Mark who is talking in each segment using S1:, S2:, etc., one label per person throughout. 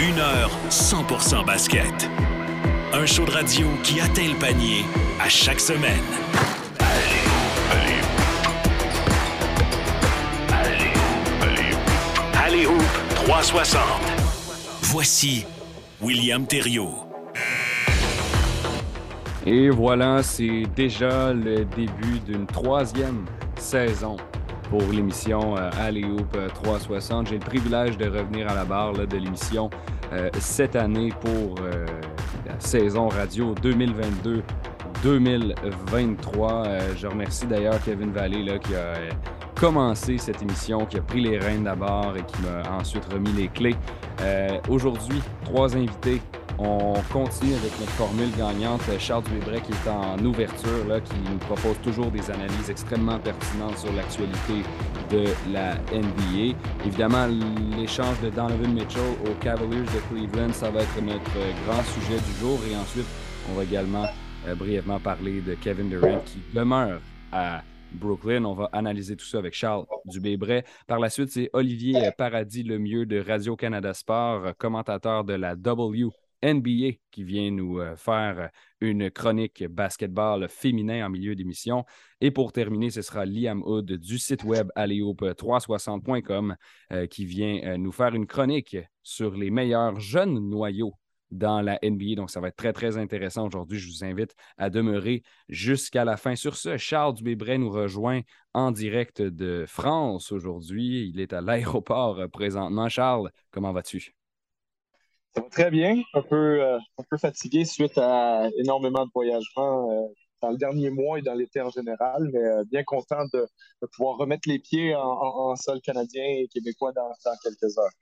S1: Une heure 100% basket. Un show de radio qui atteint le panier à chaque semaine. Allez Hoop 360. Voici William Thériault.
S2: Et voilà, c'est déjà le début d'une troisième saison pour l'émission euh, Alley Hoop 360. J'ai le privilège de revenir à la barre là, de l'émission euh, cette année pour euh, la saison radio 2022-2023. je remercie d'ailleurs Kevin Vallée là, qui a commencé cette émission, qui a pris les rênes d'abord et qui m'a ensuite remis les clés. Aujourd'hui, trois invités on continue avec notre formule gagnante. Charles Dubébret qui est en ouverture, là, qui nous propose toujours des analyses extrêmement pertinentes sur l'actualité de la NBA. Évidemment, l'échange de Donovan Mitchell aux Cavaliers de Cleveland, ça va être notre grand sujet du jour. Et ensuite, on va également euh, brièvement parler de Kevin Durant qui demeure à Brooklyn. On va analyser tout ça avec Charles Dubébret. Par la suite, c'est Olivier Paradis Lemieux de Radio-Canada Sport, commentateur de la W NBA qui vient nous euh, faire euh, une chronique basketball féminin en milieu d'émission. Et pour terminer, ce sera Liam Hood du site web alleoop360.com euh, qui vient nous faire une chronique sur les meilleurs jeunes noyaux dans la NBA. Donc, ça va être très, très intéressant aujourd'hui. Je vous invite à demeurer jusqu'à la fin. Sur ce, Charles Dubébret nous rejoint en direct de France aujourd'hui. Il est à l'aéroport présentement. Charles, comment vas-tu?
S3: Ça va très bien, un peu, euh, fatigué suite à énormément de voyagements euh, dans le dernier mois et dans l'été en général, mais euh, bien content de, pouvoir remettre les pieds en, sol canadien et québécois dans, quelques heures.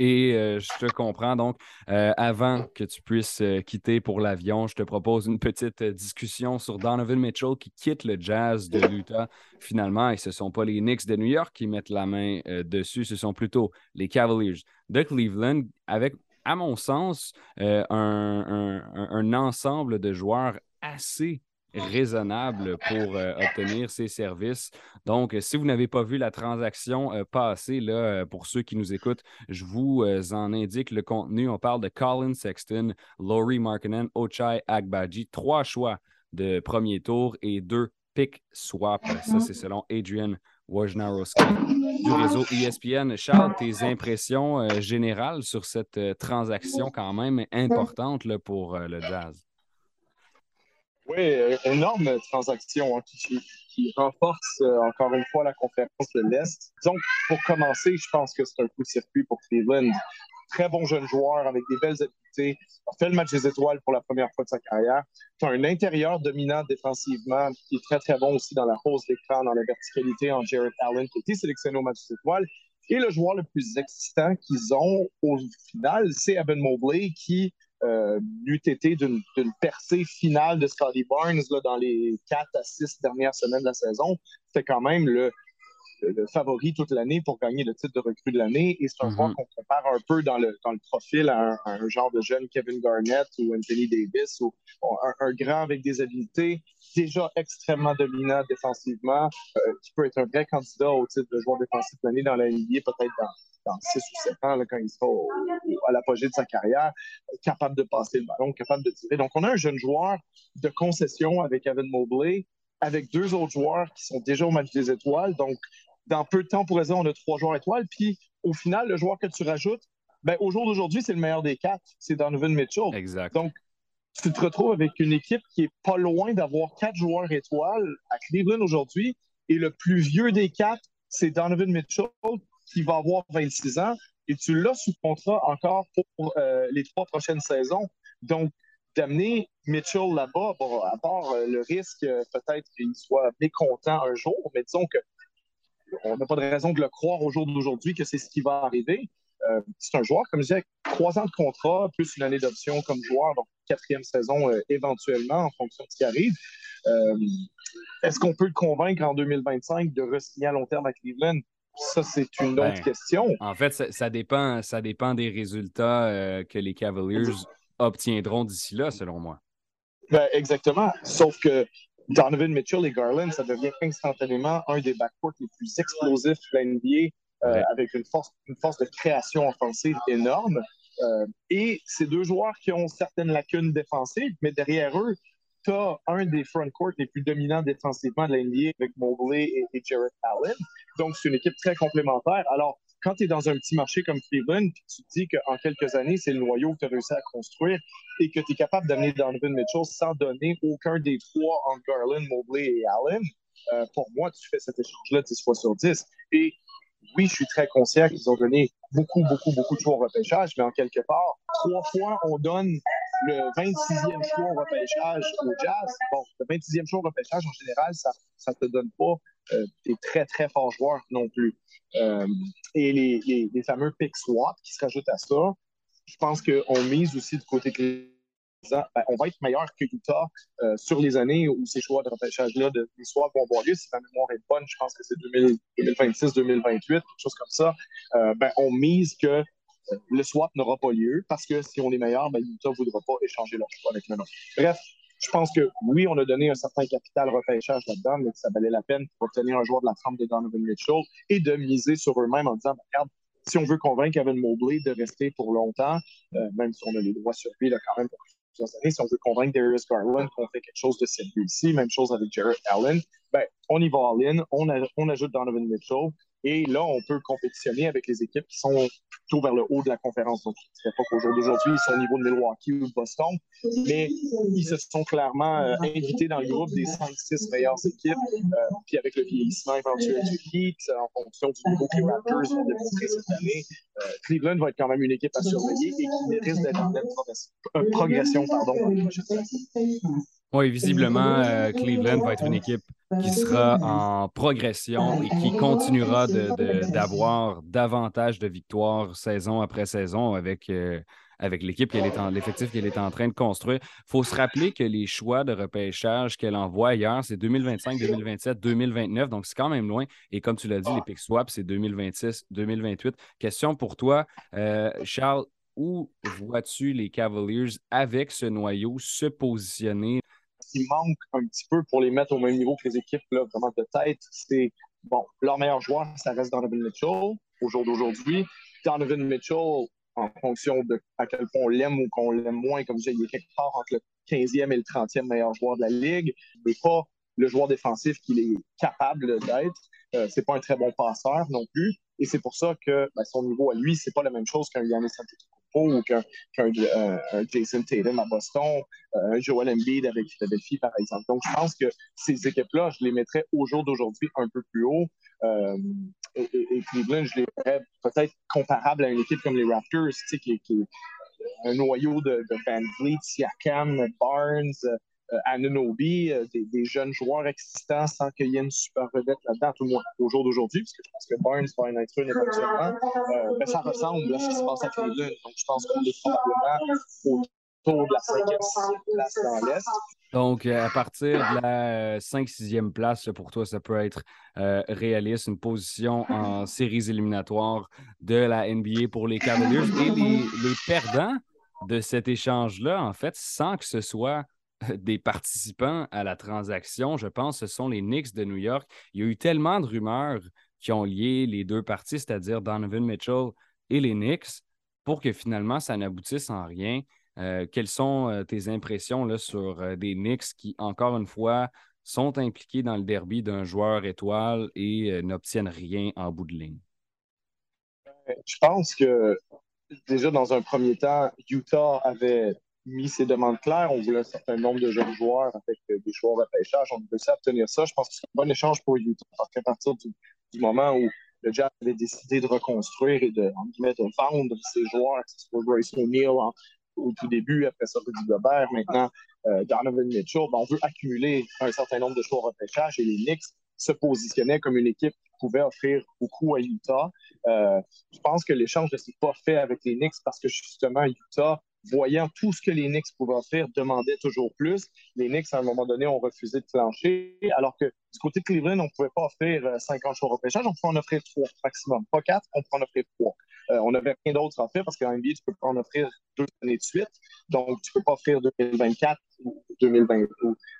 S2: Et je te comprends. Donc, avant que tu puisses quitter pour l'avion, je te propose une petite discussion sur Donovan Mitchell qui quitte le Jazz de l'Utah finalement. Et ce ne sont pas les Knicks de New York qui mettent la main dessus, ce sont plutôt les Cavaliers de Cleveland avec à mon sens, euh, un, ensemble de joueurs assez raisonnable pour euh, obtenir ces services. Donc, si vous n'avez pas vu la transaction euh, passer, là, pour ceux qui nous écoutent, je vous en indique le contenu. On parle de Colin Sexton, Laurie Markinen, Ochai Agbaji, trois choix de premier tour et deux pick swap. Ça, c'est selon Adrian Wojnarowski du réseau ESPN. Charles, tes impressions euh, générales sur cette euh, transaction quand même importante là, pour euh, le Jazz?
S3: Oui, énorme transaction hein, qui, renforce encore une fois la conférence de l'Est. Donc, pour commencer, je pense que c'est un coup de circuit pour Cleveland très bon jeune joueur avec des belles habiletés. a fait le match des étoiles pour la première fois de sa carrière. Tu as un intérieur dominant défensivement qui est très, très bon aussi dans la hausse d'écran, dans la verticalité en Jared Allen, qui a été sélectionné au match des étoiles. Et le joueur le plus excitant qu'ils ont au final, c'est Evan Mobley, qui euh, eût été d'une percée finale de Scotty Barnes là, dans les 4 à 6 dernières semaines de la saison. C'était quand même le, le favori toute l'année pour gagner le titre de recrue de l'année. Et c'est un joueur mhm. qu'on compare un peu dans le, dans le profil à un, genre de jeune Kevin Garnett ou Anthony Davis, ou un, grand avec des habiletés, déjà extrêmement dominant défensivement, euh, qui peut être un vrai candidat au titre de joueur défensif de l'année dans la NBA, peut-être dans, dans 6 ou 7 ans, quand il sera à l'apogée de sa carrière, capable de passer le ballon, capable de tirer. Donc, on a un jeune joueur de concession avec Evan Mobley, avec deux autres joueurs qui sont déjà au match des étoiles. Donc, dans peu de temps, on pourrait dire on a trois joueurs étoiles. Puis au final, le joueur que tu rajoutes, ben, au jour d'aujourd'hui, c'est le meilleur des quatre. C'est Donovan Mitchell.
S2: Exact.
S3: Donc, tu te retrouves avec une équipe qui est pas loin d'avoir quatre joueurs étoiles à Cleveland aujourd'hui. Et le plus vieux des quatre, c'est Donovan Mitchell, qui va avoir 26 ans. Et tu l'as sous contrat encore pour euh, les trois prochaines saisons. Donc, d'amener Mitchell là-bas, à part euh, le risque euh, peut-être qu'il soit mécontent un jour, mais disons que on n'a pas de raison de le croire au jour d'aujourd'hui que c'est ce qui va arriver. C'est un joueur, comme je disais, trois ans de contrat, plus une année d'option comme joueur, donc quatrième saison éventuellement en fonction de ce qui arrive. Est-ce qu'on peut le convaincre en 2025 de re-signer à long terme à Cleveland? Ça, c'est une autre ben, question.
S2: En fait, ça, dépend, ça dépend des résultats que les Cavaliers obtiendront d'ici là, selon moi.
S3: Ben, exactement. Sauf que Donovan Mitchell et Garland, ça devient instantanément un des backcourts les plus explosifs de la NBA, euh, avec une force, une force de création offensive énorme. Euh, et c'est deux joueurs qui ont certaines lacunes défensives, mais derrière eux, tu as un des front court les plus dominants défensivement de la avec Mobley et, et Jarrett Allen. Donc, c'est une équipe très complémentaire. Alors, quand tu es dans un petit marché comme Cleveland, tu te dis qu'en quelques années, c'est le noyau que tu as réussi à construire et que tu es capable d'amener Donovan Mitchell sans donner aucun des trois entre Garland, Mobley et Allen, euh, pour moi, tu fais cet échange-là 10 fois sur 10. Et oui, je suis très conscient qu'ils ont donné beaucoup, beaucoup, beaucoup de choix au repêchage, mais en quelque part, trois fois, on donne le 26e choix au repêchage au Jazz. Bon, le 26e choix au repêchage, en général, ça ne te donne pas euh, des très, très forts joueurs non plus. Euh, et les, les, les, fameux pick swap qui se rajoutent à ça, je pense qu'on mise aussi du côté ben, on va être meilleur que Utah euh, sur les années où ces choix de repêchage-là de, swaps vont avoir lieu. Si ma mémoire est bonne, je pense que c'est 2026, 2028, quelque chose comme ça. Euh, ben, on mise que le swap n'aura pas lieu parce que si on est meilleur, ben, Utah ne voudra pas échanger leur choix avec le nôtre. Bref, je pense que oui, on a donné un certain capital repêchage là-dedans, mais que ça valait la peine pour obtenir un joueur de la trempe de Donovan Mitchell et de miser sur eux-mêmes en disant, regarde, si on veut convaincre Evan Mobley de rester pour longtemps, même si on a les droits sur lui là, quand même pour années, si on veut convaincre Darius Garland qu'on fait quelque chose de sérieux ici, même chose avec Jarrett Allen, ben, on y va all-in, on ajoute Donovan Mitchell, et là, on peut compétitionner avec les équipes qui sont plutôt vers le haut de la conférence. Donc, je ne dirais pas qu'au jour d'aujourd'hui, ils sont au niveau de Milwaukee ou de Boston, mais ils se sont clairement euh, invités dans le groupe des 5-6 meilleures équipes. Euh, puis avec le vieillissement éventuel du Heat, en fonction du niveau que les Raptors vont démontrer cette année, euh, Cleveland va être quand même une équipe à surveiller et qui risque d'être en pleine progression pardon,
S2: Oui, visiblement, Cleveland va être une équipe qui sera en progression et qui continuera d'avoir davantage de victoires saison après saison avec, euh, avec l'équipe qu'elle est en, l'effectif qu'elle est en train de construire. Il faut se rappeler que les choix de repêchage qu'elle envoie ailleurs, c'est 2025, 2027, 2029, donc c'est quand même loin. Et comme tu l'as dit, les pick swaps, c'est 2026, 2028. Question pour toi, euh, Charles, où vois-tu les Cavaliers avec ce noyau se positionner
S3: manque un petit peu pour les mettre au même niveau que les équipes, là, vraiment de tête, c'est, bon, leur meilleur joueur, ça reste Donovan Mitchell au jour d'aujourd'hui. Donovan Mitchell, en fonction de à quel point on l'aime ou qu'on l'aime moins, comme je disais, il est quelque part entre le 15e et le 30e meilleur joueur de la Ligue. Il n'est pas le joueur défensif qu'il est capable d'être. Euh, c'est pas un très bon passeur non plus. Et c'est pour ça que ben, son niveau à lui, c'est pas la même chose qu'un Yannis Antetokounmpo ou qu'un euh, Jason Tatum à Boston, euh, un Joel Embiid avec Philadelphie, par exemple. Donc, je pense que ces équipes-là, je les mettrais au jour d'aujourd'hui un peu plus haut. Euh, et, Cleveland, je les mettrais peut-être comparables à une équipe comme les Raptors, sais, qui, est un noyau de, de Van Vliet, Siakam, Barnes, Anunobi, euh, des, des, jeunes joueurs existants sans qu'il y ait une super vedette là-dedans, tout le moins au jour d'aujourd'hui, parce que je pense que Barnes une éventuellement. Euh, mais ça ressemble à ce qui se passe à Cleveland. Donc, je pense qu'on est probablement autour de la 5e, place dans l'Est.
S2: Donc, à partir de la 5-6e place, pour toi, ça peut être euh, réaliste, une position en séries éliminatoires de la NBA pour les Cavaliers. Et les, les perdants de cet échange-là, en fait, sans que ce soit des participants à la transaction, je pense, ce sont les Knicks de New York. Il y a eu tellement de rumeurs qui ont lié les deux parties, c'est-à-dire Donovan Mitchell et les Knicks, pour que finalement ça n'aboutisse en rien. Euh, quelles sont euh, tes impressions sur euh, des Knicks qui, encore une fois, sont impliqués dans le derby d'un joueur étoile et n'obtiennent rien en bout de ligne?
S3: Je pense que déjà dans un premier temps, Utah avait mis ses demandes claires. On voulait un certain nombre de jeunes joueurs avec euh, des choix de repêchage. On réussi à obtenir ça. Je pense que c'est un bon échange pour Utah parce qu'à partir du, moment où le Jazz avait décidé de reconstruire et de, de vendre ses joueurs, que ce soit Grace O'Neill au tout début, après ça, Rudy Gobert, maintenant euh, Donovan Mitchell, ben, on veut accumuler un certain nombre de choix de repêchage et les Knicks se positionnaient comme une équipe qui pouvait offrir beaucoup à Utah. Euh, je pense que l'échange ne s'est pas fait avec les Knicks parce que justement, Utah voyant tout ce que les Knicks pouvaient offrir, demandaient toujours plus. Les Knicks, à un moment donné, ont refusé de plancher, alors que du côté de Cleveland, on ne pouvait pas offrir 50 choix au repêchage, on pouvait en offrir 3 maximum. Pas 4, on pouvait en offrir 3. Euh, on n'avait rien d'autre à offrir parce qu'en NBA, tu ne peux pas en offrir deux années de suite. Donc, tu ne peux pas offrir 2024 ou 2020.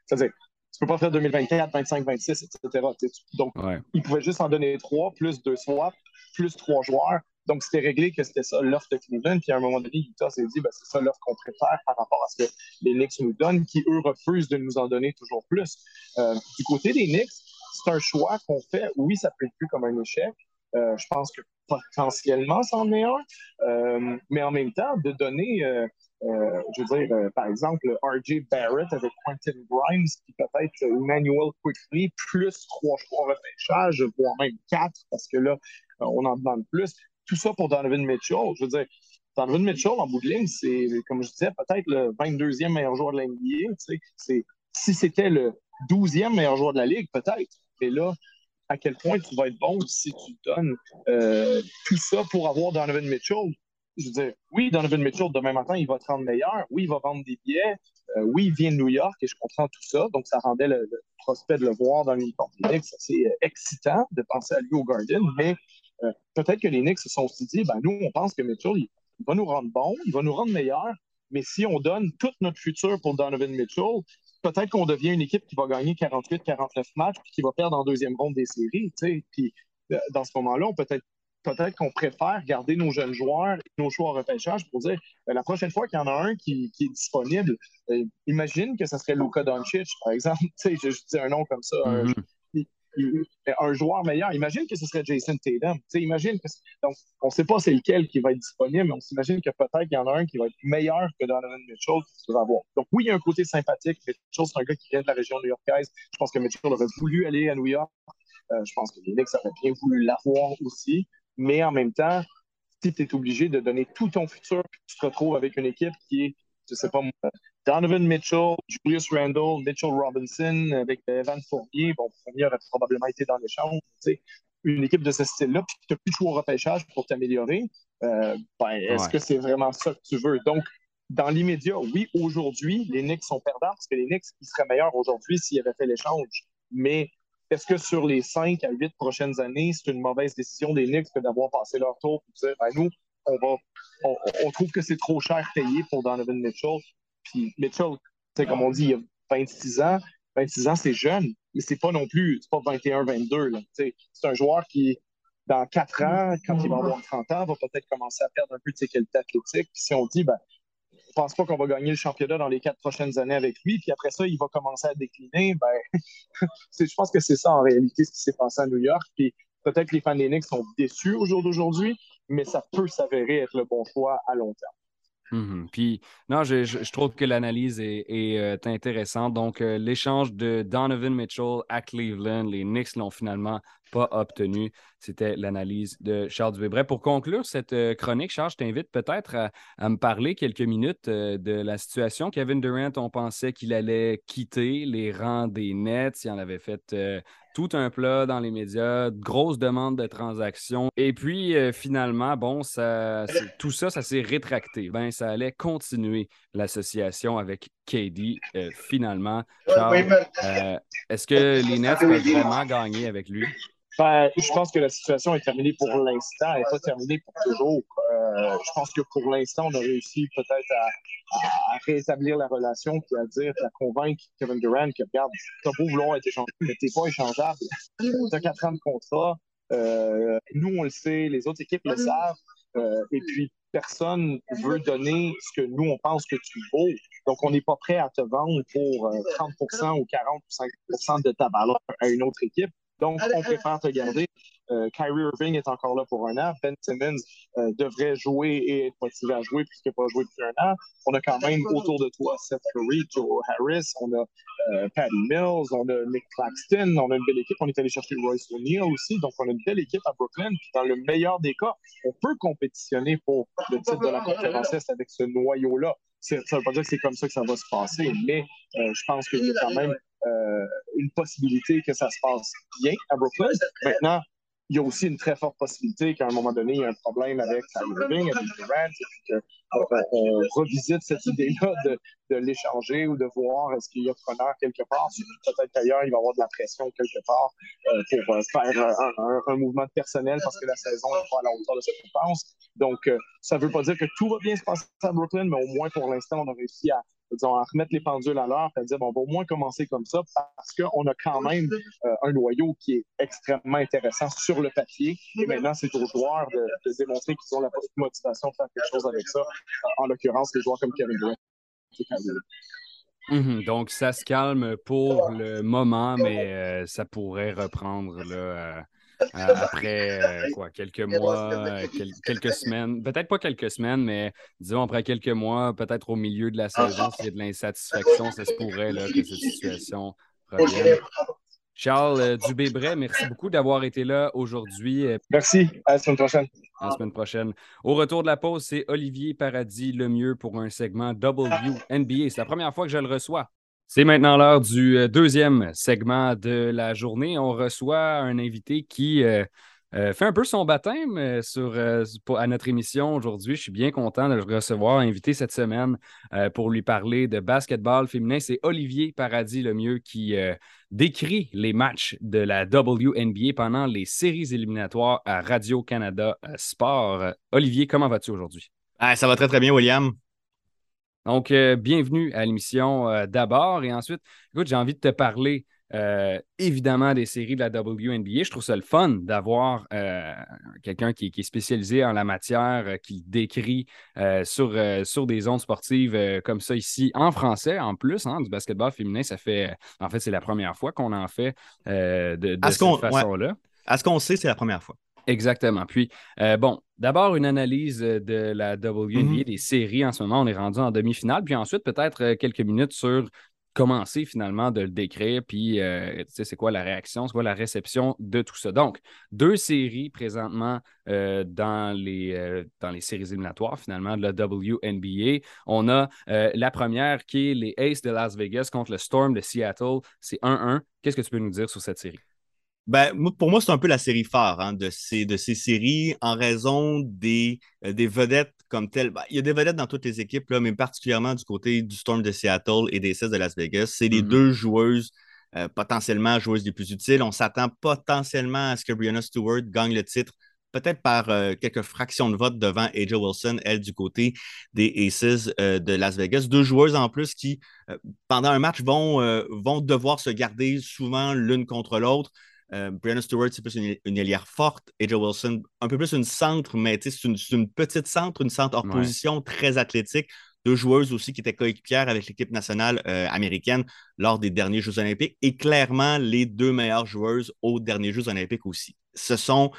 S3: C'est-à-dire, tu peux pas offrir 2024, 25, 26, etc. Donc, ils pouvaient juste en donner trois, plus deux swaps, plus trois joueurs Donc, c'était réglé que c'était ça l'offre de Cleveland. Puis à un moment donné, Utah s'est dit, ben, c'est ça l'offre qu'on préfère par rapport à ce que les Knicks nous donnent, qui eux refusent de nous en donner toujours plus. Euh, du côté des Knicks, c'est un choix qu'on fait. Oui, ça peut être plus comme un échec. Euh, je pense que potentiellement, c'en est un. Euh, mais en même temps, de donner, je veux dire, par exemple, R.J. Barrett avec Quentin Grimes, qui peut-être Emmanuel Quickly, plus trois choix repêchage, voire même quatre, parce que là, on en demande plus. Tout ça pour Donovan Mitchell. Je veux dire, Donovan Mitchell, en bout de ligne, c'est, comme je disais, peut-être le 22e meilleur joueur de. Tu sais, si c'était le 12e meilleur joueur de la Ligue, peut-être. Et là, à quel point tu vas être bon si tu donnes euh, tout ça pour avoir Donovan Mitchell? Je veux dire, oui, Donovan Mitchell, demain matin, il va te rendre meilleur. Oui, il va vendre des billets. Euh, oui, il vient de New York et je comprends tout ça. Donc, ça rendait le, prospect de le voir dans l'uniforme Knicks assez euh, excitant de penser à lui au Garden. Mais peut-être que les Knicks se sont aussi dit, ben, nous, on pense que Mitchell, il, il va nous rendre bon, il va nous rendre meilleur. Mais si on donne tout notre futur pour Donovan Mitchell, peut-être qu'on devient une équipe qui va gagner 48-49 matchs puis qui va perdre en deuxième ronde des séries. Puis euh, dans ce moment-là, peut-être peut-être qu'on préfère garder nos jeunes joueurs, nos choix en repêchage pour dire ben, la prochaine fois qu'il y en a un qui, est disponible, euh, imagine que ce serait Luka Doncic, par exemple. je, je dis un nom comme ça, mm-hmm un joueur meilleur. Imagine que ce serait Jason Tatum. imagine que donc, on ne sait pas c'est lequel qui va être disponible, mais on s'imagine que peut-être qu'il y en a un qui va être meilleur que Donovan Mitchell. Donc oui, il y a un côté sympathique. Mitchell, c'est un gars qui vient de la région new-yorkaise. Je pense que Mitchell aurait voulu aller à New York. Euh, je pense que les Knicks auraient bien voulu l'avoir aussi. Mais en même temps, si tu es obligé de donner tout ton futur, tu te retrouves avec une équipe qui est, je sais pas Donovan Mitchell, Julius Randle, Mitchell Robinson avec Evan Fournier. Bon, Fournier aurait probablement été dans l'échange. Une équipe de ce style-là, puis tu n'as plus de choix au repêchage pour t'améliorer. Euh, ben, est-ce que c'est vraiment ça que tu veux? Donc, dans l'immédiat, oui, aujourd'hui, les Knicks sont perdants parce que les Knicks, ils seraient meilleurs aujourd'hui s'ils avaient fait l'échange. Mais est-ce que sur les cinq à huit prochaines années, c'est une mauvaise décision des Knicks que d'avoir passé leur tour pour dire, ben, nous, on, va, on trouve que c'est trop cher payé pour Donovan Mitchell? Puis Mitchell, comme on dit, il a 26 ans. 26 ans, c'est jeune, mais c'est pas non plus, c'est pas 21-22. C'est un joueur qui, dans 4 ans, quand il va avoir 30 ans, va peut-être commencer à perdre un peu de ses qualités athlétiques. Puis si on dit, ben, je pense pas qu'on va gagner le championnat dans les quatre prochaines années avec lui, puis après ça, il va commencer à décliner, ben, je pense que c'est ça en réalité ce qui s'est passé à New York. Puis peut-être que les fans des Knicks sont déçus au jour d'aujourd'hui, mais ça peut s'avérer être le bon choix à long terme.
S2: Mmh Puis, non, je, trouve que l'analyse est, euh, intéressante. Donc, euh, l'échange de Donovan Mitchell à Cleveland, les Knicks l'ont finalement pas obtenu. C'était l'analyse de Charles Dubé. Bref, pour conclure cette euh, chronique, Charles, je t'invite peut-être à, me parler quelques minutes de la situation. Kevin Durant, on pensait qu'il allait quitter les rangs des Nets. Il en avait fait tout un plat dans les médias, grosse demande de transactions. Et puis, euh, finalement, bon, ça, tout ça, ça s'est rétracté. Ben, ça allait continuer l'association avec KD, euh, finalement. Euh, est-ce que les Nets peuvent vraiment gagner avec lui?
S3: Ben, je pense que la situation est terminée pour l'instant. Elle n'est pas terminée pour toujours. Euh, je pense que pour l'instant, on a réussi peut-être à, rétablir la relation puis à dire, à convaincre Kevin Durant que, regarde, t'as beau vouloir être échangé, mais t'es pas échangeable. T'as quatre ans de contrat. Euh, nous, on le sait, les autres équipes le savent. Euh, et puis, personne veut donner ce que nous, on pense que tu vaux. Donc, on n'est pas prêt à te vendre pour 30% ou 40 ou 50% de ta valeur à une autre équipe. Donc, on préfère te garder. Euh, Kyrie Irving est encore là pour un an. Ben Simmons euh, devrait jouer et être motivé à jouer puisqu'il n'a pas joué depuis un an. On a quand même autour de toi Seth Curry, Joe Harris, on a euh, Patty Mills, on a Nick Claxton, on a une belle équipe. On est allé chercher Royce O'Neal aussi. Donc, on a une belle équipe à Brooklyn. Dans le meilleur des cas, on peut compétitionner pour le titre de la conférence Est avec ce noyau-là. Ça ne veut pas dire que c'est comme ça que ça va se passer, mais je pense qu'il y a quand même euh, une possibilité que ça se passe bien à Brooklyn. Maintenant, il y a aussi une très forte possibilité qu'à un moment donné, il y a un problème avec Irving, avec Durant, et qu'on revisite cette idée-là de, de l'échanger ou de voir est-ce qu'il y a preneur quelque part. Peut-être qu'ailleurs, il va y avoir de la pression quelque part euh, pour euh, faire un, un, mouvement personnel parce que la saison n'est pas à la hauteur de cette dépense. Donc, ça ne veut pas dire que tout va bien se passer à Brooklyn, mais au moins pour l'instant, on a réussi à disons, à remettre les pendules à l'heure, à dire, bon, on va au moins commencer comme ça parce qu'on a quand même euh, un noyau qui est extrêmement intéressant sur le papier. Et maintenant, c'est aux joueurs de, démontrer qu'ils ont la motivation de faire quelque chose avec ça. En l'occurrence, les joueurs comme Kevin Durant.
S2: Mhm. donc, ça se calme pour le moment, mais euh, ça pourrait reprendre là, euh, après euh, quoi, quelques mois, quelques semaines, peut-être pas quelques semaines, mais disons après quelques mois, peut-être au milieu de la saison, s'il y a de l'insatisfaction, ça se pourrait là, que cette situation revienne. Charles euh, Dubébret, merci beaucoup d'avoir été là aujourd'hui.
S3: Merci. À la semaine prochaine.
S2: À la semaine prochaine. Au retour de la pause, c'est Olivier Paradis le mieux pour un segment WNBA. C'est la première fois que je le reçois. C'est maintenant l'heure du euh, deuxième segment de la journée. On reçoit un invité qui euh, euh, fait un peu son baptême à notre émission aujourd'hui. Je suis bien content de le recevoir, invité cette semaine pour lui parler de basketball féminin. C'est Olivier Paradis Lemieux qui décrit les matchs de la WNBA pendant les séries éliminatoires à Radio-Canada Sport. Olivier, comment vas-tu aujourd'hui?
S4: Ah, ça va très, très bien, William.
S2: Donc, euh, bienvenue à l'émission euh, d'abord. Et ensuite, écoute, j'ai envie de te parler euh, évidemment des séries de la WNBA. Je trouve ça le fun d'avoir quelqu'un qui, est spécialisé en la matière, qui décrit sur, sur des ondes sportives comme ça ici, en français en plus, hein, du basketball féminin. Ça fait, en fait, c'est la première fois qu'on en fait de, cette façon-là.
S4: À ce qu'on sait, c'est la première fois.
S2: Exactement. Puis, euh, bon, d'abord une analyse euh, de la WNBA, mhm. des séries en ce moment. On est rendu en demi-finale. Puis ensuite, peut-être euh, quelques minutes sur commencer finalement de le décrire. Puis, tu sais, c'est quoi la réaction, c'est quoi la réception de tout ça. Donc, deux séries présentement dans, les, dans les séries éliminatoires finalement de la WNBA. On a la première qui est les Aces de Las Vegas contre le Storm de Seattle. C'est 1-1. Qu'est-ce que tu peux nous dire sur cette série?
S4: Ben, pour moi, c'est un peu la série phare hein, de, ces, de ces séries en raison des, euh, des vedettes comme telles. Ben, il y a des vedettes dans toutes les équipes, là, mais particulièrement du côté du Storm de Seattle et des 16 de Las Vegas. C'est les mm-hmm. deux joueuses euh, potentiellement joueuses les plus utiles. On s'attend potentiellement à ce que Brianna Stewart gagne le titre, peut-être par euh, quelques fractions de vote devant AJ Wilson, elle du côté des Aces de Las Vegas. Deux joueuses en plus qui, pendant un match, vont, vont devoir se garder souvent l'une contre l'autre. Euh, Brianna Stewart, c'est plus une, une, forte. AJ Wilson, un peu plus une centre, mais c'est une, petite centre, une centre hors position, très athlétique. Deux joueuses aussi qui étaient coéquipières avec l'équipe nationale euh, américaine lors des derniers Jeux olympiques et clairement les deux meilleures joueuses aux derniers Jeux olympiques aussi. Ce sont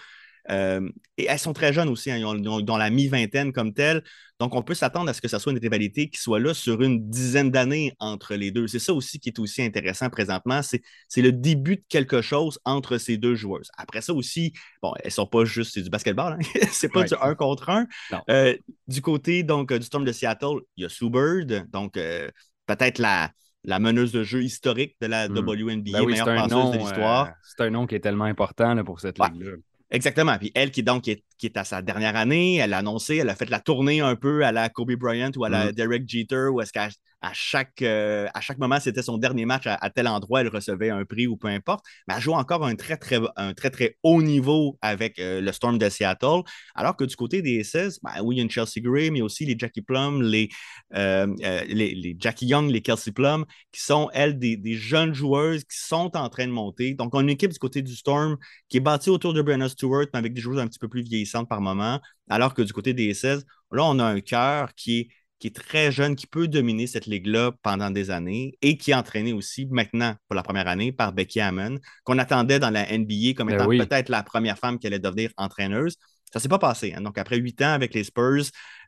S4: euh, et elles sont très jeunes aussi, hein, dans la mi-vingtaine comme telle. Donc, on peut s'attendre à ce que ce soit une rivalité qui soit là sur une dizaine d'années entre les deux. C'est ça aussi qui est aussi intéressant présentement. C'est le début de quelque chose entre ces deux joueuses. Après ça aussi, bon, elles ne sont pas juste, c'est du basketball, hein? c'est pas du un contre un. Euh, du côté donc, du Storm de Seattle, il y a Sue Bird, donc euh, peut-être la, la meneuse de jeu historique de la hmm. WNBA,
S2: ben meilleure passeuse de l'histoire. c'est un nom qui est tellement important pour cette ligue-là.
S4: Exactement. Puis elle qui, donc, qui est, à sa dernière année, elle a annoncé, elle a fait la tournée un peu à la Kobe Bryant ou à la mm. Derek Jeter, où est-ce qu'elle à chaque, euh, à chaque moment, c'était son dernier match à, tel endroit, elle recevait un prix ou peu importe. Mais elle joue encore un très, très, un très, très haut niveau avec euh, le Storm de Seattle. Alors que du côté des 16, ben, oui, il y a une Chelsea Gray, mais aussi les Jackie Plum, les, euh, les, Jackie Young, les Kelsey Plum, qui sont, elles, des, jeunes joueuses qui sont en train de monter. Donc, on a une équipe du côté du Storm qui est bâtie autour de Brenna Stewart, mais avec des joueuses un petit peu plus vieillissantes par moment. Alors que du côté des 16, là, on a un cœur qui est qui est très jeune, qui peut dominer cette ligue-là pendant des années et qui est entraîné aussi maintenant pour la première année par Becky Hammond, qu'on attendait dans la NBA comme ben étant peut-être la première femme qui allait devenir entraîneuse. Ça ne s'est pas passé. Hein. Donc, après huit ans avec les Spurs,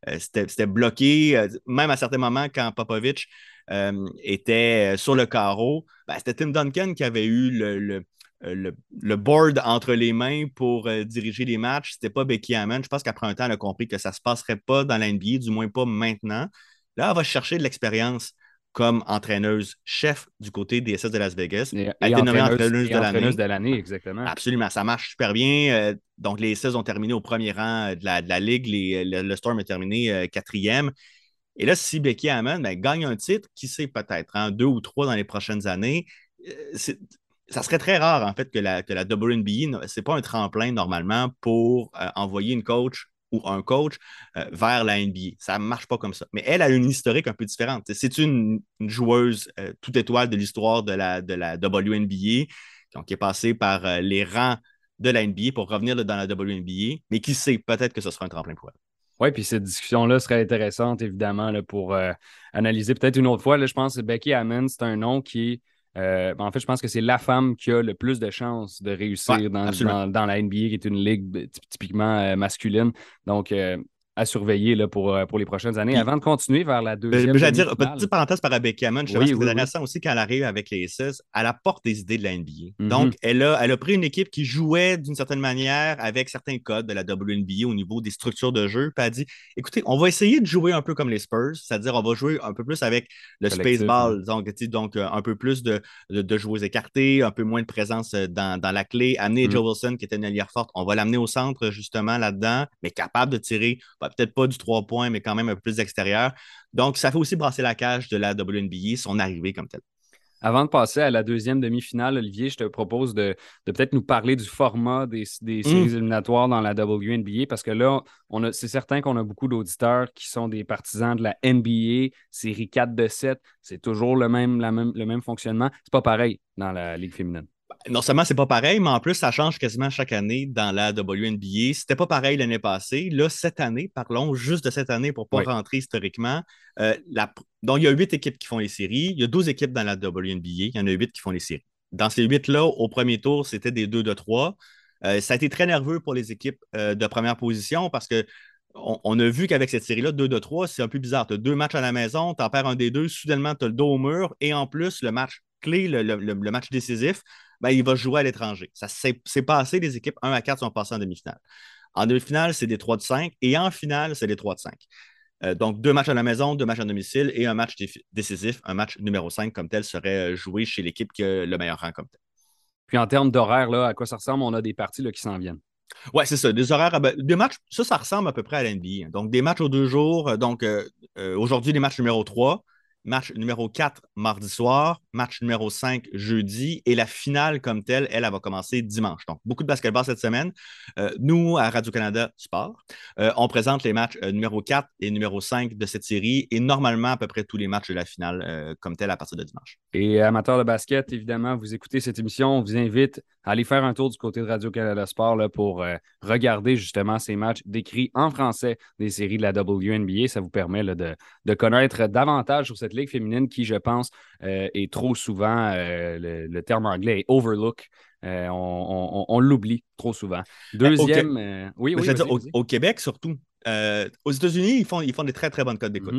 S4: euh, c'était bloqué. Euh, même à certains moments, quand Popovich euh, était sur le carreau, ben, c'était Tim Duncan qui avait eu le le, board entre les mains pour euh, diriger les matchs. C'était pas Becky Hammond. Je pense qu'après un temps, elle a compris que ça ne se passerait pas dans la NBA, du moins pas maintenant. Là, elle va chercher de l'expérience comme entraîneuse-chef du côté des SS de Las Vegas.
S2: elle été nommée entraîneuse, de l'année. exactement.
S4: Absolument, ça marche super bien. Euh, donc, les SS ont terminé au premier rang de la, Ligue. le, Storm a terminé quatrième. Et là, si Becky Hammond ben, gagne un titre, qui sait peut-être, hein, deux ou trois dans les prochaines années, ça serait très rare, en fait, que la, que la WNBA, ce n'est pas un tremplin normalement pour euh, envoyer une coach ou un coach euh, vers la NBA. Ça ne marche pas comme ça. Mais elle a une historique un peu différente. C'est une, joueuse euh, toute étoile de l'histoire de la, de la WNBA, qui est passée par les rangs de la NBA pour revenir dans la WNBA. Mais qui sait, peut-être que ce sera un tremplin pour elle.
S2: Oui, puis cette discussion-là serait intéressante, évidemment, pour analyser peut-être une autre fois. Je pense que Becky Hammond, c'est un nom qui ben, en fait, je pense que c'est la femme qui a le plus de chances de réussir dans, dans, la NBA, qui est une ligue typiquement masculine. Donc, à surveiller là, pour, euh, pour les prochaines années. Avant de continuer vers la deuxième.
S4: J'allais dire, petite parenthèse par Rebecca Hammond, je oui, oui, intéressant aussi quand elle arrive avec les SS, elle apporte des idées de la NBA. Mhm. Donc, elle a, elle a pris une équipe qui jouait d'une certaine manière avec certains codes de la WNBA au niveau des structures de jeu, puis elle a dit écoutez, on va essayer de jouer un peu comme les Spurs, c'est-à-dire on va jouer un peu plus avec le Spaceball, donc, donc euh, un peu plus de, de, joueurs écartés, un peu moins de présence euh, dans, dans la clé, amener mhm. Joe Wilson qui était une allière forte, on va l'amener au centre justement là-dedans, mais capable de tirer peut-être pas du 3 points, mais quand même un peu plus extérieur. Donc, ça fait aussi brasser la cage de la WNBA, son arrivée comme telle.
S2: Avant de passer à la deuxième demi-finale, Olivier, je te propose de, peut-être nous parler du format des, mm. séries éliminatoires dans la WNBA parce que là, c'est certain qu'on a beaucoup d'auditeurs qui sont des partisans de la NBA, série 4 de 7. C'est toujours le même, même, le même fonctionnement. C'est pas pareil dans la Ligue féminine
S4: non seulement c'est pas pareil, mais en plus, ça change quasiment chaque année dans la WNBA. C'était pas pareil l'année passée. Là, cette année, parlons juste de cette année pour pas rentrer historiquement. Euh, donc, il y a huit équipes qui font les séries. Il y a 12 équipes dans la WNBA. Il y en a huit qui font les séries. Dans ces huit-là, au premier tour, c'était des deux de trois. Euh, ça a été très nerveux pour les équipes euh, de première position parce que on, a vu qu'avec cette série-là, 2 de 3, c'est un peu bizarre. Tu as deux matchs à la maison, tu en perds un des deux, soudainement, tu as le dos au mur, et en plus, le match clé, le match décisif, ben, il va jouer à l'étranger. Ça s'est passé, les équipes 1 à 4 sont passées en demi-finale. En demi-finale, c'est des 3 de 5 et en finale, c'est des 3 de 5. Euh, donc, deux matchs à la maison, deux matchs à domicile et un match décisif, un match numéro 5 comme tel serait euh, joué chez l'équipe qui a le meilleur rang comme tel.
S2: Puis en termes d'horaire, à quoi ça ressemble? On a des parties là, qui s'en viennent.
S4: Oui, c'est ça. Des horaires, ben, des matchs, ça, ça ressemble à peu près à l'NBA. Donc, des matchs aux deux jours. Donc, euh, aujourd'hui, les matchs numéro 3 match numéro 4 mardi soir, match numéro 5 jeudi et la finale comme telle, elle, elle va commencer dimanche. Donc, beaucoup de basketball cette semaine. Euh, nous, à Radio-Canada Sport, euh, on présente les matchs euh, numéro 4 et numéro 5 de cette série et normalement à peu près tous les matchs de la finale comme telle à partir de dimanche.
S2: Et amateurs de basket, évidemment, vous écoutez cette émission, on vous invite à aller faire un tour du côté de Radio-Canada Sport là, pour regarder justement ces matchs décrits en français des séries de la WNBA. Ça vous permet de, de connaître davantage sur cette ligue féminine qui, je pense, euh, est trop souvent, euh, le, terme anglais est overlook. Euh, on, l'oublie trop souvent. Ben, Deuxième, oui, oui.
S4: au, Québec, surtout. Aux États-Unis, ils font, ils font des très, très bonnes codes d'écoute.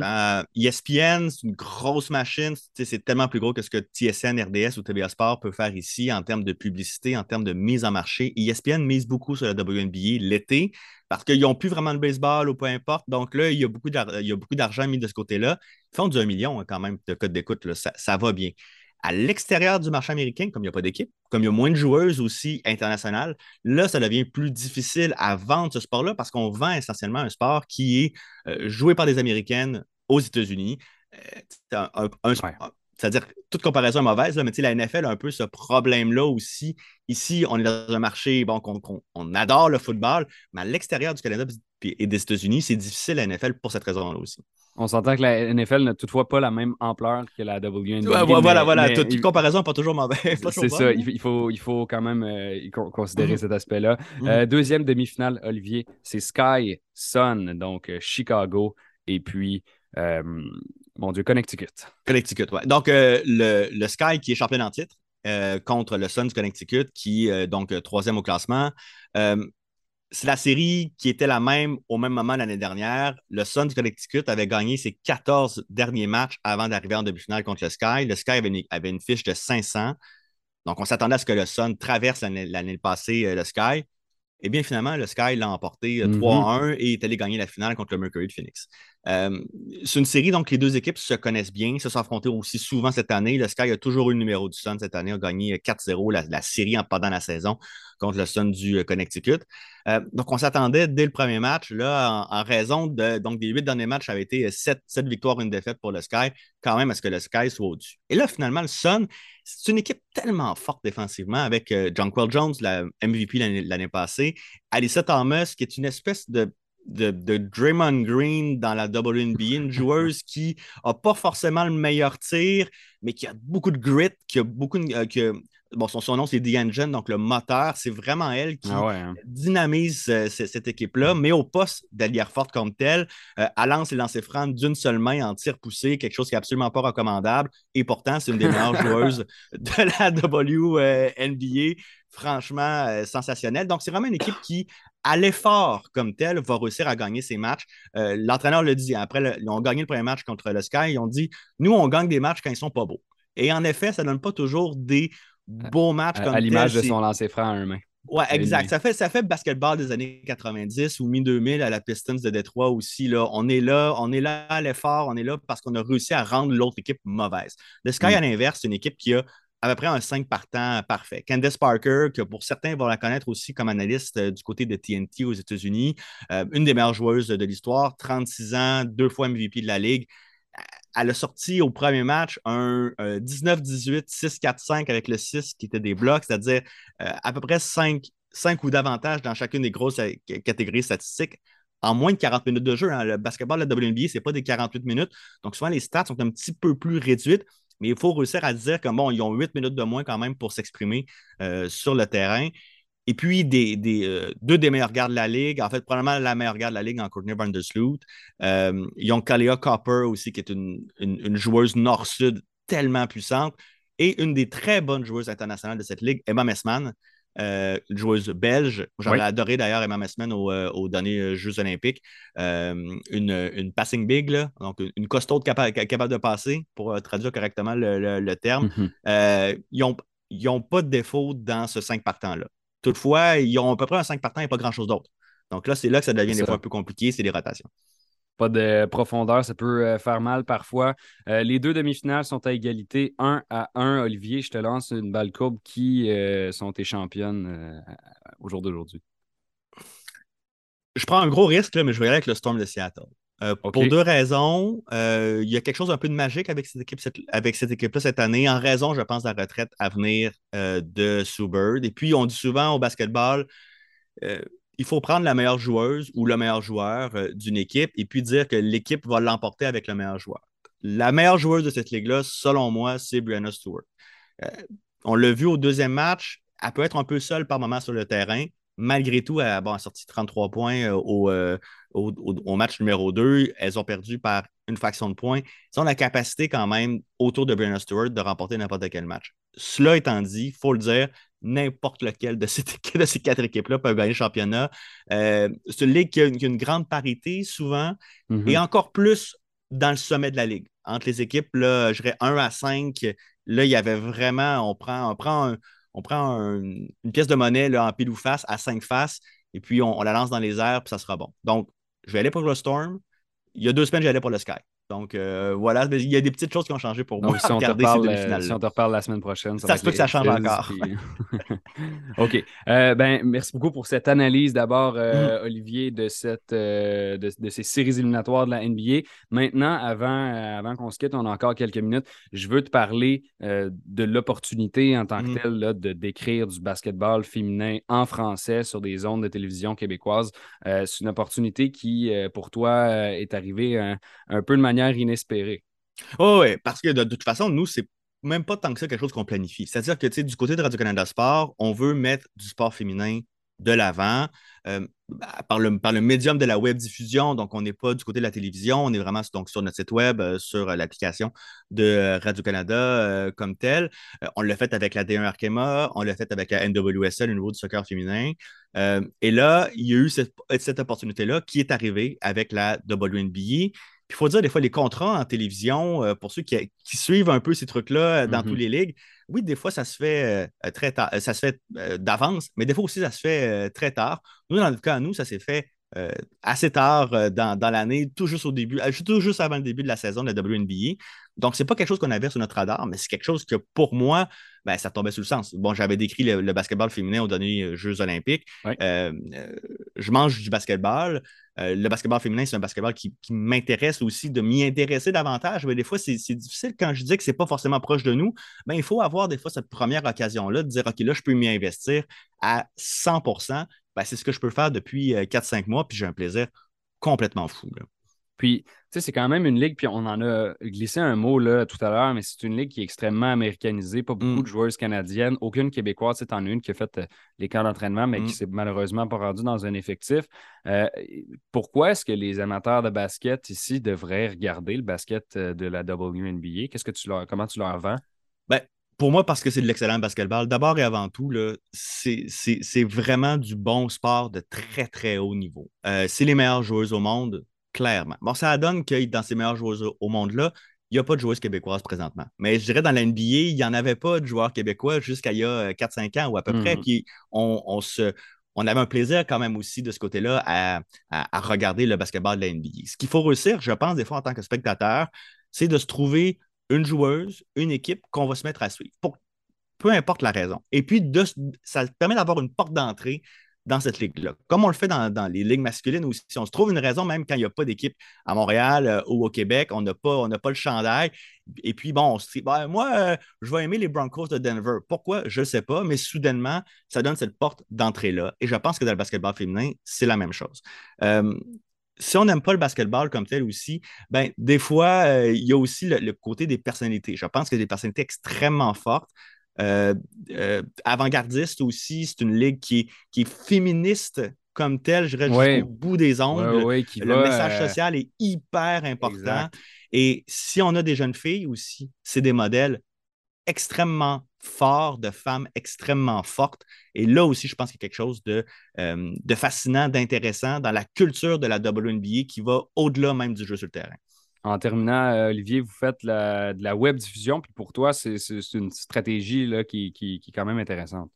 S4: ESPN, mm-hmm. e c'est une grosse machine. C'est tellement plus gros que ce que TSN, RDS ou TVA Sport peut faire ici en termes de publicité, en termes de mise en marché. ESPN mise beaucoup sur la WNBA l'été parce qu'ils n'ont plus vraiment de baseball ou peu importe. Donc là, il y a beaucoup d'argent mis de ce côté-là. Ils font du 1 million hein, quand même de code d'écoute. Ça, ça, va bien. À l'extérieur du marché américain, comme il n'y a pas d'équipe, comme il y a moins de joueuses aussi internationales, là, ça devient plus difficile à vendre ce sport-là parce qu'on vend essentiellement un sport qui est euh, joué par des Américaines aux États-Unis. Euh, un, c'est-à-dire, toute comparaison est mauvaise, là, mais la NFL a un peu ce problème-là aussi. Ici, on est dans un marché, bon, on, adore le football, mais à l'extérieur du Canada et des États-Unis, c'est difficile la NFL pour cette raison-là aussi.
S2: On s'entend que la NFL n'a toutefois pas la même ampleur que la WNBA.
S4: voilà, voilà. toute, comparaison n'est pas toujours mauvaise.
S2: C'est ça. Il, faut, il faut quand même euh, considérer mm-hmm. cet aspect-là. Mm-hmm. Euh, deuxième demi-finale, Olivier, c'est Sky Sun, donc euh, Chicago, et puis mon Dieu, Connecticut.
S4: Connecticut, oui. Donc, euh, le, Sky qui est champion en titre contre le Sun du Connecticut qui est donc troisième au classement. Euh, c'est la série qui était la même au même moment l'année dernière. Le Sun du Connecticut avait gagné ses 14 derniers matchs avant d'arriver en demi-finale contre le Sky. Le Sky avait une, avait une fiche de 500. Donc, on s'attendait à ce que le Sun traverse l'année passée le Sky. Eh bien, finalement, le Sky l'a emporté 3-1 mm-hmm. et est allé gagner la finale contre le Mercury de Phoenix. Euh, c'est une série, donc les deux équipes se connaissent bien, se sont affrontées aussi souvent cette année. Le Sky a toujours eu le numéro du Sun cette année, a gagné 4-0 la, série pendant la saison contre le Sun du euh, Connecticut. Euh, donc, on s'attendait dès le premier match, là, en, raison de, donc, des huit derniers matchs, avait été 7, victoires, une défaite pour le Sky, quand même, à ce que le Sky soit au-dessus. Et là, finalement, le Sun, c'est une équipe tellement forte défensivement avec John Quell Jones, la MVP l'année passée, Alyssa Thomas, qui est une espèce de de, Draymond Green dans la WNBA, une joueuse qui n'a pas forcément le meilleur tir, mais qui a beaucoup de grit, qui a beaucoup de, euh, Bon, son, nom, c'est The Engine, donc le moteur. C'est vraiment elle qui ah hein. dynamise euh, cette équipe-là, mais au poste d'allière forte comme telle, euh, elle lance et lancer franc d'une seule main en tir poussé, quelque chose qui n'est absolument pas recommandable. Et pourtant, c'est une des meilleures joueuses de la WNBA. Franchement, euh, sensationnelle. Donc, c'est vraiment une équipe qui, à l'effort comme tel, va réussir à gagner ses matchs. L'entraîneur le dit. Après, ils ont gagné le premier match contre le Sky. Ils ont dit Nous, on gagne des matchs quand ils sont pas beaux. Et en effet, ça ne donne pas toujours des beau match comme
S2: À l'image de son lancer franc à un main.
S4: Ouais, exact. Ça fait, ça fait basketball des années 90 ou mi-2000 à la Pistons de Détroit aussi. Là. On est là, on est là à l'effort, on est là parce qu'on a réussi à rendre l'autre équipe mauvaise. Le Sky, mm. à l'inverse, c'est une équipe qui a à peu près un 5 partants parfait. Candace Parker, que pour certains vont la connaître aussi comme analyste euh, du côté de TNT aux États-Unis, euh, une des meilleures joueuses de l'histoire, 36 ans, deux fois MVP de la Ligue elle a sorti au premier match un 19-18, 6-4-5 avec le 6 qui était des blocs, c'est-à-dire euh, à peu près 5, 5 ou davantage dans chacune des grosses euh, catégories statistiques en moins de 40 minutes de jeu. Hein. Le basketball de la WNBA, ce n'est pas des 48 minutes. Donc, souvent, les stats sont un petit peu plus réduites, mais il faut réussir à dire que bon, ils ont 8 minutes de moins quand même pour s'exprimer euh, sur le terrain. Et puis, des, euh, deux des meilleurs gardes de la Ligue, en fait, probablement la meilleure garde de la Ligue en Courtney Vandersloot. Euh, ils ont Kalia Copper aussi, qui est une, joueuse nord-sud tellement puissante. Et une des très bonnes joueuses internationales de cette Ligue, Emma Messman, euh, une joueuse belge. J'aurais adoré d'ailleurs Emma Messman aux, derniers Jeux olympiques. une, passing big, donc une costaude capable, capable de passer, pour traduire correctement le, terme. Mm-hmm. ils n'ont pas de défaut dans ce 5 partants-là. Toutefois, ils ont à peu près un 5 partants et pas grand-chose d'autre. Donc là, c'est là que ça devient des fois un peu compliqué, c'est des rotations.
S2: Pas de profondeur, ça peut euh, faire mal parfois. Euh, les deux demi-finales sont à égalité, 1 à 1. Olivier, je te lance une balle courbe. Qui euh, sont tes championnes au jour d'aujourd'hui?
S4: Je prends un gros risque, mais je vais aller avec le Storm de Seattle. Euh, pour deux raisons. Euh, il y a quelque chose un peu de magique avec cette équipe avec cette équipe-là cette année, en raison, je pense, de la retraite à venir euh, de Sue Bird. Et puis, on dit souvent au basketball, il faut prendre la meilleure joueuse ou le meilleur joueur d'une équipe et puis dire que l'équipe va l'emporter avec le meilleur joueur. La meilleure joueuse de cette ligue-là, selon moi, c'est Brianna Stewart. on l'a vu au deuxième match, elle peut être un peu seule par moment sur le terrain, malgré tout, elle, a sorti 33 points euh, euh, au, match numéro 2. Elles ont perdu par une fraction de points. Ils ont la capacité quand même, autour de Brianna Stewart, de remporter n'importe quel match. Cela étant dit, il faut le dire, n'importe lequel de, ces quatre équipes-là peut gagner le championnat. Euh, c'est une ligue qui a, une, grande parité souvent mm-hmm. et encore plus dans le sommet de la ligue. Entre les équipes, là, je dirais 1 à 5, là, il y avait vraiment, on prend, on prend un, on prend une pièce de monnaie en pile ou face à cinq faces, et puis on, la lance dans les airs, puis ça sera bon. Donc, je vais aller pour le Storm. Il y a deux semaines, j'allais pour le Sky. Donc euh, voilà, il y a des petites choses qui ont changé pour moi.
S2: si, on te reparle, euh, si on te reparle la semaine prochaine,
S4: ça, se peut que ça change encore.
S2: OK. Euh, ben, merci beaucoup pour cette analyse d'abord, mm. Olivier, de, cette, de, ces séries éliminatoires de la NBA. Maintenant, avant, avant qu'on se quitte, on a encore quelques minutes. Je veux te parler de l'opportunité en tant que mm. telle de d'écrire du basketball féminin en français sur des ondes de télévision québécoises. C'est une opportunité qui, pour toi, est arrivée un peu de manière inespérée.
S4: Oh, oui, parce que de, toute façon, nous, c'est même pas tant que ça quelque chose qu'on planifie. C'est-à-dire que du côté de Radio-Canada Sport, on veut mettre du sport féminin de l'avant euh, par, le, par le médium de la web diffusion. Donc, on n'est pas du côté de la télévision, on est vraiment donc, sur notre site web, euh, sur euh, l'application de Radio-Canada comme tel. on l'a fait avec la D1 Arkema, on l'a fait avec la NWSL, le niveau du soccer féminin. et là, il y a eu cette, cette opportunité-là qui est arrivée avec la WNBA il faut dire, des fois, les contrats en télévision, euh, pour ceux qui, suivent un peu ces trucs-là euh, dans toutes mm-hmm. les ligues, oui, des fois, ça se fait euh, très tard, ça se fait d'avance, mais des fois aussi, ça se fait très tard. Nous, dans le cas, nous, ça s'est fait assez tard dans, l'année, tout juste au début, tout juste avant le début de la saison de la WNBA. Donc, ce n'est pas quelque chose qu'on avait sur notre radar, mais c'est quelque chose que pour moi, ben, ça tombait sous le sens. Bon, j'avais décrit le, basketball féminin aux derniers Jeux olympiques. je mange du basketball. Euh, le basketball féminin, c'est un basketball qui, m'intéresse aussi de m'y intéresser davantage. Mais des fois, c'est difficile quand je dis que ce n'est pas forcément proche de nous. Ben, il faut avoir des fois cette première occasion-là de dire OK, là, je peux m'y investir à 100% ben, C'est ce que je peux faire depuis 4-5 euh, mois, puis j'ai un plaisir complètement fou.
S2: Puis, tu sais, c'est quand même une ligue, puis on en a glissé un mot là tout à l'heure, mais c'est une ligue qui est extrêmement américanisée, pas beaucoup mm. de joueuses canadiennes, aucune québécoise. Tu en as une qui a fait euh, les camps d'entraînement, mais qui qui mm. s'est malheureusement pas rendue dans un effectif. Euh, pourquoi est-ce que les amateurs de basket ici devraient regarder le basket euh, de la WNBA? Qu'est-ce que tu leur, comment tu leur vends?
S4: Ben, pour moi, parce que c'est de l'excellent basketball, d'abord et avant tout, c'est vraiment du bon sport de très, très haut niveau. c'est les meilleures joueuses au monde, clairement. Bon, ça donne que dans ces meilleures joueuses au monde-là, il n'y a pas de joueuses québécoises présentement. Mais je dirais dans la NBA, il n'y en avait pas de joueurs québécois jusqu'à il y a 4-5 ans ou à peu près. Mhm. Puis on, se, on avait un plaisir quand même aussi de ce côté-là à, regarder le basketball de la NBA. Ce qu'il faut réussir, je pense, des fois en tant que spectateur, c'est de se trouver une joueuse, une équipe qu'on va se mettre à suivre. Pour, peu importe la raison. Et puis, de, ça permet d'avoir une porte d'entrée dans cette ligue-là. Comme on le fait dans, les ligues masculines aussi. Si on se trouve une raison, même quand il n'y a pas d'équipe à Montréal euh, ou au Québec, on n'a pas, pas le chandail. Et puis, bon, on se dit, ben, moi, euh, je vais aimer les Broncos de Denver. Pourquoi? Je ne sais pas, mais soudainement, ça donne cette porte d'entrée-là. Et je pense que dans le basketball féminin, c'est la même chose. Euh, si on n'aime pas le basketball comme tel aussi, ben, des fois, il y a aussi le, le, côté des personnalités. Je pense que des personnalités extrêmement fortes euh, euh, avant-gardiste aussi. C'est une ligue qui est, féministe comme telle, je dirais, jusqu'au bout des ongles. le message euh, social est hyper important. Et si on a des jeunes filles aussi, c'est des modèles extrêmement forts, de femmes extrêmement fortes. Et là aussi, je pense qu'il y a quelque chose de, de fascinant, d'intéressant dans la culture de la WNBA qui va au-delà même du jeu sur le terrain.
S2: En terminant, euh, Olivier, vous faites de la web diffusion, puis pour toi, c'est une stratégie là, qui, est quand même intéressante.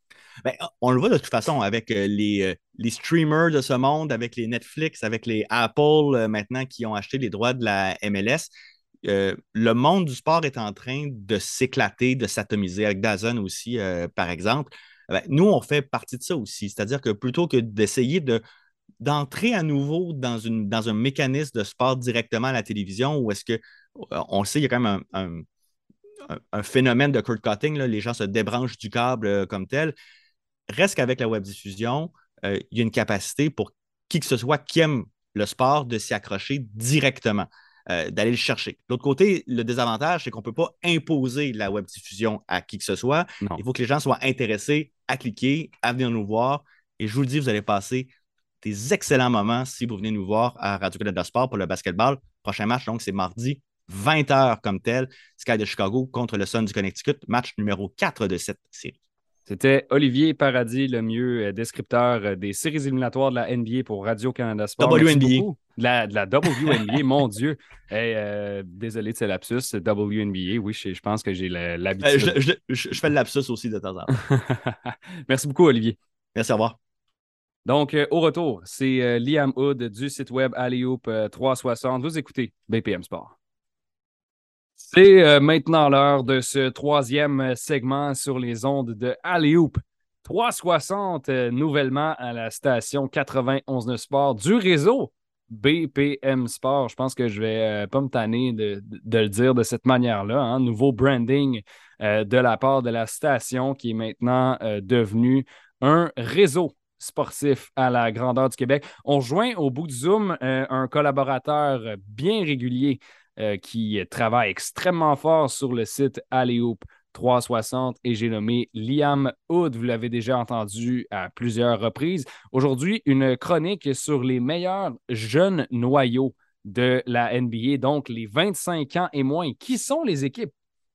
S4: Ben, on le voit de toute façon avec euh, les, euh, les, streamers de ce monde, avec les Netflix, avec les Apple maintenant qui ont acheté les droits de la MLS. le monde du sport est en train de s'éclater, de s'atomiser, avec Dazn aussi, par exemple. Ben, nous, on fait partie de ça aussi. C'est-à-dire que plutôt que d'essayer de d'entrer à nouveau dans, une, dans un mécanisme de sport directement à la télévision où est-ce que, euh, on sait, il y a quand même un, phénomène de cord cutting, les gens se débranchent du câble euh, comme tel. Reste qu'avec la web diffusion, euh, il y a une capacité pour qui que ce soit qui aime le sport de s'y accrocher directement. d'aller le chercher. De l'autre côté, le désavantage, c'est qu'on ne peut pas imposer la web diffusion à qui que ce soit. Il faut que les gens soient intéressés à cliquer, à venir nous voir. Et je vous le dis, vous allez passer des excellents moments si vous venez nous voir à Radio-Canada Sport pour le basketball. Prochain match, donc, c'est mardi, 20h comme tel, Sky de Chicago contre le Sun du Connecticut, match numéro 4 de cette série.
S2: C'était Olivier Paradis, le mieux euh, descripteur euh, des séries éliminatoires de la NBA pour Radio-Canada Sport.
S4: WNBA.
S2: De la, de la WNBA, mon Dieu. Euh, désolé de ce lapsus, WNBA. Oui, je, pense que j'ai l'habitude.
S4: je, je, fais le lapsus aussi de temps en temps.
S2: Merci beaucoup, Olivier.
S4: Merci, au revoir.
S2: Donc, euh, au retour, c'est euh, Liam Hood du site web 360. Euh, Vous écoutez BPM Sport. C'est maintenant l'heure de ce troisième segment sur les ondes de Alleyhoop 360, nouvellement à la station 91 Sport du réseau BPM Sport. Je pense que je vais pas me tanner de, le dire de cette manière-là. Hein. Nouveau branding de la part de la station qui est maintenant devenu un réseau sportif à la grandeur du Québec. On rejoint au bout du Zoom euh, un collaborateur bien régulier euh, qui travaille extrêmement fort sur le site Alleyhoop 360 et j'ai nommé Liam Hood. Vous l'avez déjà entendu à plusieurs reprises. Aujourd'hui, une chronique sur les meilleurs jeunes noyaux de la NBA, donc les 25 ans et moins. Qui sont les équipes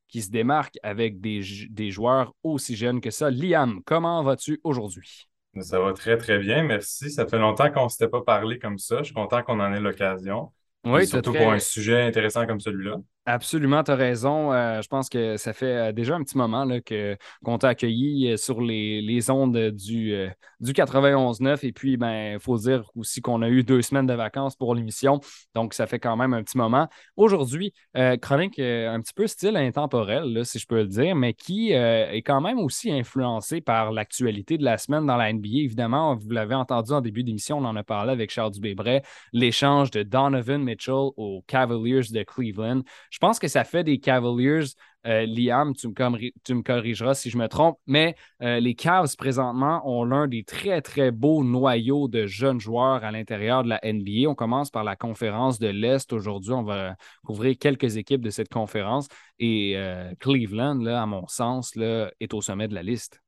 S2: qui se démarquent avec des joueurs aussi jeunes que ça? Liam, comment vas-tu aujourd'hui?
S5: Ça va très, très bien. Merci. Ça fait longtemps qu'on ne s'était pas parlé comme ça. Je suis content qu'on en ait l'occasion. Oui, surtout pour un sujet intéressant comme celui-là.
S2: Absolument, tu as raison. Euh, je pense que ça fait euh, déjà un petit moment là, que, qu'on t'a accueilli euh, sur les, les ondes du, du 91.9. Et puis, il ben, faut dire aussi qu'on a eu deux semaines de vacances pour l'émission. Donc, ça fait quand même un petit moment. Aujourd'hui, chronique un petit peu style intemporel, si je peux le dire, mais qui est quand même aussi influencé par l'actualité de la semaine dans la NBA. Évidemment, vous l'avez entendu en début d'émission, on en a parlé avec Charles Dubébret, l'échange de Donovan Mitchell aux Cavaliers de Cleveland. Pense que ça fait des Cavaliers, euh, Liam, tu me, tu me, corrigeras si je me trompe, mais euh, les Cavs présentement ont l'un des très, très beaux noyaux de jeunes joueurs à l'intérieur de la NBA. On commence par la conférence de l'Est aujourd'hui. On va couvrir quelques équipes de cette conférence et euh, Cleveland, là, à mon sens, là, est au sommet de la liste.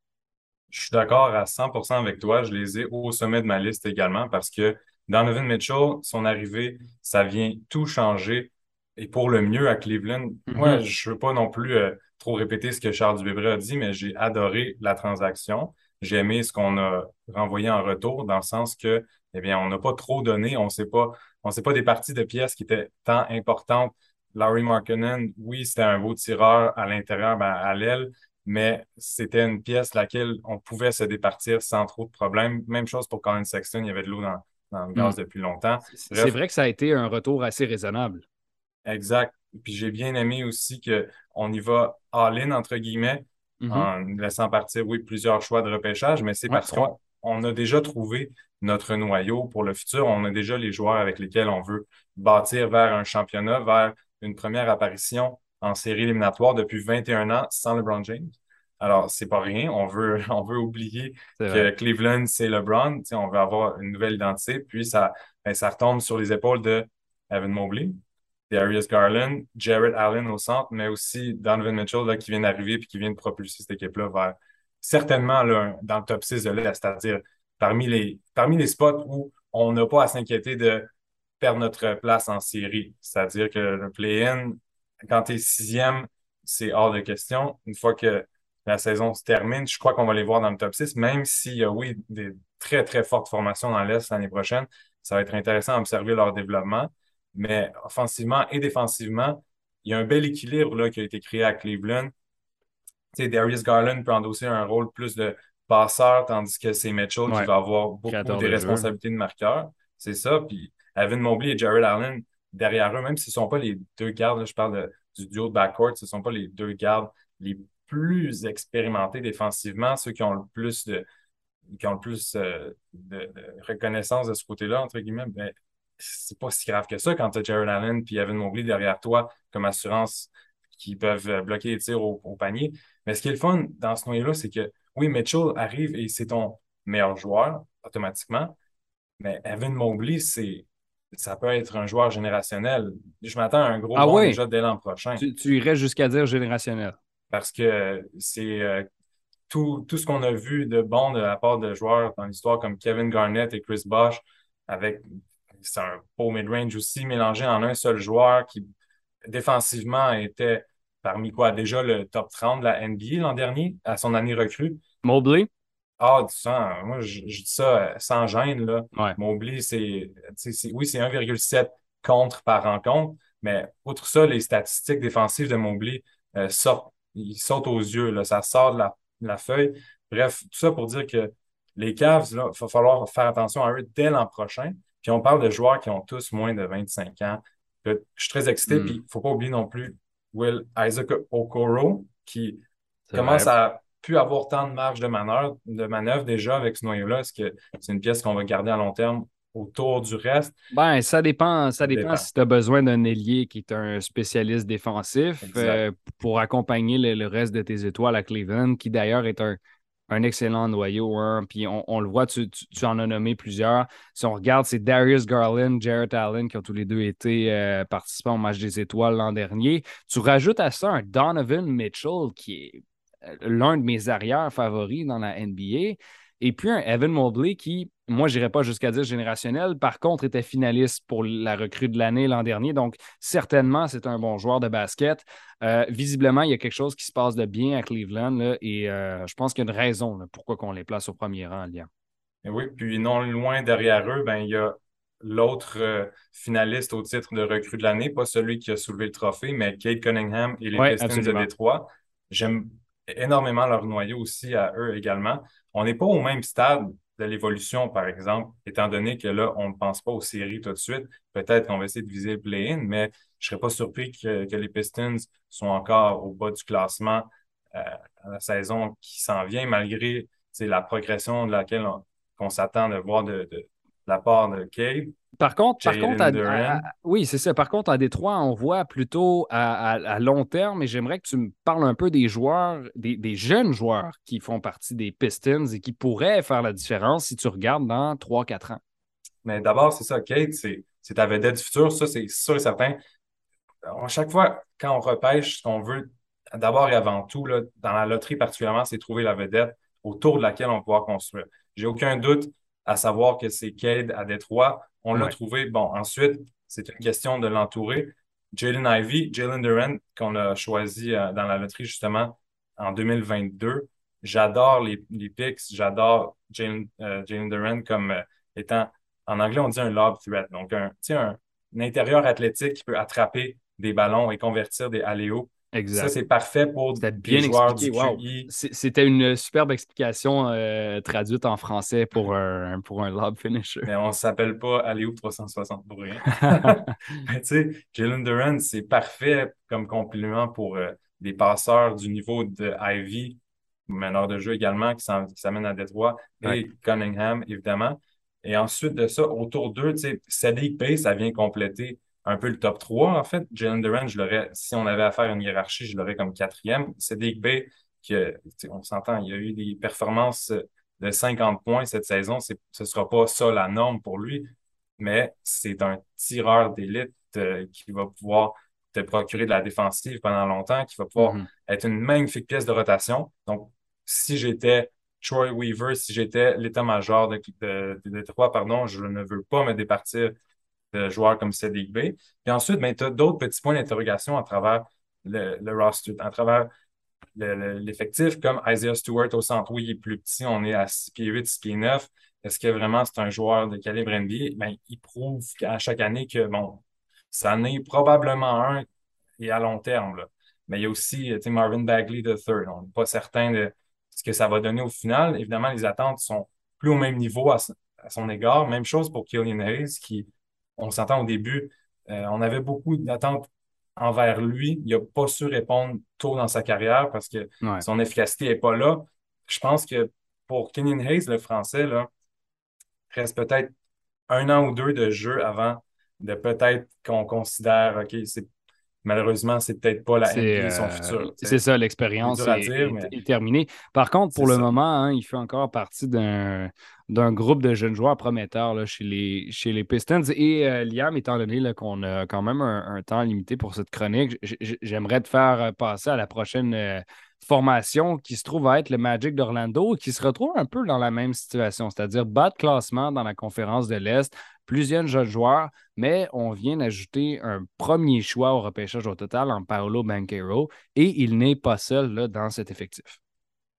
S5: Je suis d'accord à 100% avec toi. Je les ai au sommet de ma liste également parce que Donovan Mitchell, son arrivée, ça vient tout changer et pour le mieux à Cleveland. Moi, mm-hmm. je ne veux pas non plus euh, trop répéter ce que Charles Dubébret a dit, mais j'ai adoré la transaction. J'ai aimé ce qu'on a renvoyé en retour, dans le sens que, eh bien, on n'a pas trop donné. On sait pas, on sait pas des parties de pièces qui étaient tant importantes. Larry Markkinen, oui, c'était un beau tireur à l'intérieur, ben, à l'aile, mais c'était une pièce laquelle on pouvait se départir sans trop de problèmes. Même chose pour Colin Sexton, il y avait de l'eau dans, dans le gaz mm. depuis longtemps.
S2: C'est vrai que ça a été un retour assez raisonnable.
S5: Exact. Puis j'ai bien aimé aussi qu'on y va all-in, entre guillemets, mm-hmm. en laissant partir, oui, plusieurs choix de repêchage, mais c'est parce qu'on a déjà trouvé notre noyau pour le futur. On a déjà les joueurs avec lesquels on veut bâtir vers un championnat, vers une première apparition en série éliminatoire depuis 21 ans sans LeBron James. Alors, c'est pas rien. On veut, on veut oublier que Cleveland, c'est LeBron. on veut avoir une nouvelle identité. Puis, ça, ben, ça retombe sur les épaules de Evan Mobley, Darius Garland, Jared Allen au centre, mais aussi Donovan Mitchell là, qui vient d'arriver et qui vient de propulser cette équipe-là vers certainement dans le top 6 de l'Est, c'est-à-dire parmi les, spots où on n'a pas à s'inquiéter de perdre notre place en série. C'est-à-dire que le play-in, quand tu es sixième, c'est hors de question. Une fois que la saison se termine, je crois qu'on va les voir dans le top 6, même s'il y a, oui, des très, très fortes formations dans l'Est l'année prochaine. Ça va être intéressant d'observer leur développement. Mais offensivement et défensivement, il y a un bel équilibre là, qui a été créé à Cleveland. Tu sais, Darius Garland peut endosser un rôle plus de passeur, tandis que c'est Mitchell qui va avoir beaucoup de responsabilités de marqueur. C'est ça. Puis Evan Mobley et Jared Allen, derrière eux, même s'ils ne sont pas les deux gardes, je parle du duo de backcourt, ce ne sont pas les deux gardes les plus expérimentés défensivement, ceux qui ont le plus de qui ont le plus euh, de, reconnaissance de ce côté-là, entre guillemets, ben, c'est pas si grave que ça quand tu as Jared Allen puis Evan Mobley derrière toi comme assurance qui peuvent euh, bloquer les tirs au, panier. Mais ce qui est le fun dans ce noyau-là, c'est que oui, Mitchell arrive et c'est ton meilleur joueur automatiquement, mais Evan Mobley, c'est ça peut être un joueur générationnel. Je m'attends à un gros
S2: ah
S5: déjà dès l'an prochain.
S2: Tu, irais jusqu'à dire générationnel.
S5: Parce que c'est euh, tout, tout, ce qu'on a vu de bon de la part de joueurs dans l'histoire comme Kevin Garnett et Chris Bosh avec c'est un beau mid-range aussi, mélangé en un seul joueur qui, défensivement, était parmi quoi? Déjà le top 30 de la NBA l'an dernier, à son année recrue.
S2: Mobley?
S5: Ah, du sang, moi, je, dis ça sans gêne, là. Mobley, c'est, oui, c'est 1,7 contre par rencontre, mais outre ça, les statistiques défensives de Mobley euh, sortent, ils sautent aux yeux, là, ça sort de la, de la feuille. Bref, tout ça pour dire que les Cavs, il va falloir faire attention à eux dès l'an prochain. Puis on parle de joueurs qui ont tous moins de 25 ans. Je suis très excité. Hmm. Puis il ne faut pas oublier non plus Will Isaac Okoro, qui commence à plus avoir tant de marge de manœuvre, de manœuvre déjà avec ce noyau-là. Est-ce que c'est une pièce qu'on va garder à long terme autour du reste?
S2: Ben, ça dépend, ça dépend, si tu as besoin d'un ailier qui est un spécialiste défensif euh, pour accompagner le, reste de tes étoiles à Cleveland, qui d'ailleurs est un un excellent noyau. Hein. Puis on, le voit, tu, en as nommé plusieurs. Si on regarde, c'est Darius Garland, Jarrett Allen qui ont tous les deux été euh, participants au match des étoiles l'an dernier. Tu rajoutes à ça un Donovan Mitchell qui est euh, l'un de mes arrières favoris dans la NBA. Et puis un Evan Mobley qui, moi, je n'irais pas jusqu'à dire générationnel, par contre, était finaliste pour la recrue de l'année l'an dernier. Donc, certainement, c'est un bon joueur de basket. Euh, visiblement, il y a quelque chose qui se passe de bien à Cleveland et euh, je pense qu'il y a une raison pourquoi on les place au premier rang, Liam.
S5: oui, puis non loin derrière eux, ben, il y a l'autre euh, finaliste au titre de recrue de l'année, pas celui qui a soulevé le trophée, mais Kate Cunningham et les Pistons de Détroit. J'aime énormément leur noyau aussi à eux également. On n'est pas au même stade de l'évolution, par exemple, étant donné que là, on ne pense pas aux séries tout de suite. Peut-être qu'on va essayer de viser le play-in, mais je ne serais pas surpris que, les Pistons sont encore au bas du classement euh, à la saison qui s'en vient, malgré la progression de laquelle on, s'attend de voir de, la part de Cade.
S2: Par contre, par contre oui, c'est ça. Par contre, à Détroit, on voit plutôt à, long terme, et j'aimerais que tu me parles un peu des joueurs, des, jeunes joueurs qui font partie des Pistons et qui pourraient faire la différence si tu regardes dans 3-4 ans.
S5: Mais d'abord, c'est ça, Kate, c'est ta vedette du futur, ça, c'est sûr et certain. À chaque fois, quand on repêche, ce qu'on veut, d'abord et avant tout, là, dans la loterie particulièrement, c'est trouver la vedette autour de laquelle on va pouvoir construire. J'ai aucun doute à savoir que c'est Cade à Détroit. On l'a trouvé. Bon, ensuite, c'est une question de l'entourer. Jalen Ivy, Jalen Duran, qu'on a choisi euh, dans la loterie justement en 2022. J'adore les, les picks, j'adore Jalen, euh, Duran comme euh, étant, en anglais, on dit un lob threat. Donc, un, un, un intérieur athlétique qui peut attraper des ballons et convertir des alléos Exact. Ça, c'est parfait pour des bien joueurs expliqué.
S2: C'était une superbe explication euh, traduite en français pour un, pour un lob finisher.
S5: Mais on ne s'appelle pas Aléo 360 pour rien. tu sais, Jalen Duran, c'est parfait comme compliment pour euh, des passeurs du niveau de Ivy, meneur de jeu également, qui s'amène à Détroit, et Cunningham, évidemment. Et ensuite de ça, autour d'eux, tu sais, Sadiq Bay, ça vient compléter un peu le top 3. En fait, Jalen Duran, je l'aurais, si on avait à faire une hiérarchie, je l'aurais comme quatrième. Cédric Bay, qui, on s'entend, il y a eu des performances de 50 points cette saison. Ce ne sera pas ça la norme pour lui, mais c'est un tireur d'élite euh, qui va pouvoir te procurer de la défensive pendant longtemps, qui va pouvoir mm-hmm. être une magnifique pièce de rotation. Donc, si j'étais Troy Weaver, si j'étais l'état-major de, de, de, pardon, je ne veux pas me départir joueurs comme Cédric B. Puis ensuite, ben, tu as d'autres petits points d'interrogation à travers le, roster, à travers l'effectif, comme Isaiah Stewart au centre. Oui, il est plus petit, on est à 6 pieds 8, 6 pieds 9. Est-ce que vraiment c'est un joueur de calibre NBA? Ben, il prouve à chaque année que, bon, ça en est probablement un et à long terme. Mais il y a aussi Marvin Bagley de third. On n'est pas certain de ce que ça va donner au final. Évidemment, les attentes sont plus au même niveau à, à son égard. Même chose pour Killian Hayes, qui on s'entend au début, euh, on avait beaucoup d'attentes envers lui. Il n'a pas su répondre tôt dans sa carrière parce que son efficacité n'est pas là. Je pense que pour Kenyon Hayes, le français, là, reste peut-être un an ou deux de jeu avant de peut-être qu'on considère, OK, c'est malheureusement, c'est peut-être pas la NBA son euh, futur.
S2: C'est ça, l'expérience est, terminée. Par contre, pour le moment, hein, il fait encore partie d'un d'un groupe de jeunes joueurs prometteurs chez, les, chez les Pistons. Et euh, Liam, étant donné qu'on a quand même un, temps limité pour cette chronique, j'aimerais te faire euh, passer à la prochaine euh, formation qui se trouve à être le Magic d'Orlando, qui se retrouve un peu dans la même situation, c'est-à-dire bas de classement dans la conférence de l'Est, plusieurs jeunes joueurs, mais on vient d'ajouter un premier choix au repêchage au total en Paolo Banquero, et il n'est pas seul là, dans cet effectif.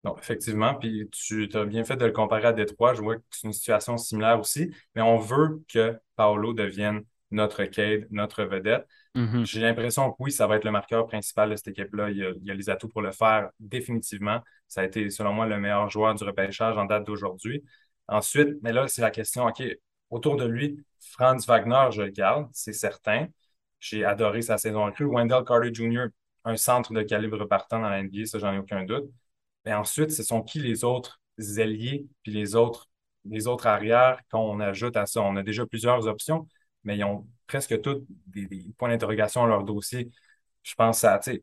S5: Non, effectivement. Puis tu as bien fait de le comparer à Détroit. Je vois que c'est une situation similaire aussi. Mais on veut que Paolo devienne notre Cade, notre vedette. Mm-hmm. J'ai l'impression que oui, ça va être le marqueur principal de cette équipe-là. Il, y a les atouts pour le faire, définitivement. Ça a été, selon moi, le meilleur joueur du repêchage en date d'aujourd'hui. Ensuite, mais là, c'est la question, OK, autour de lui, Franz Wagner, je le garde, c'est certain. J'ai adoré sa saison en Wendell Carter Jr., un centre de calibre partant dans la NBA, ça, j'en ai aucun doute. Mais ensuite, ce sont qui les autres ailiers puis les autres, les autres arrières qu'on ajoute à ça? On a déjà plusieurs options, mais ils ont presque tous des, points d'interrogation à leur dossier. Je pense à, tu sais,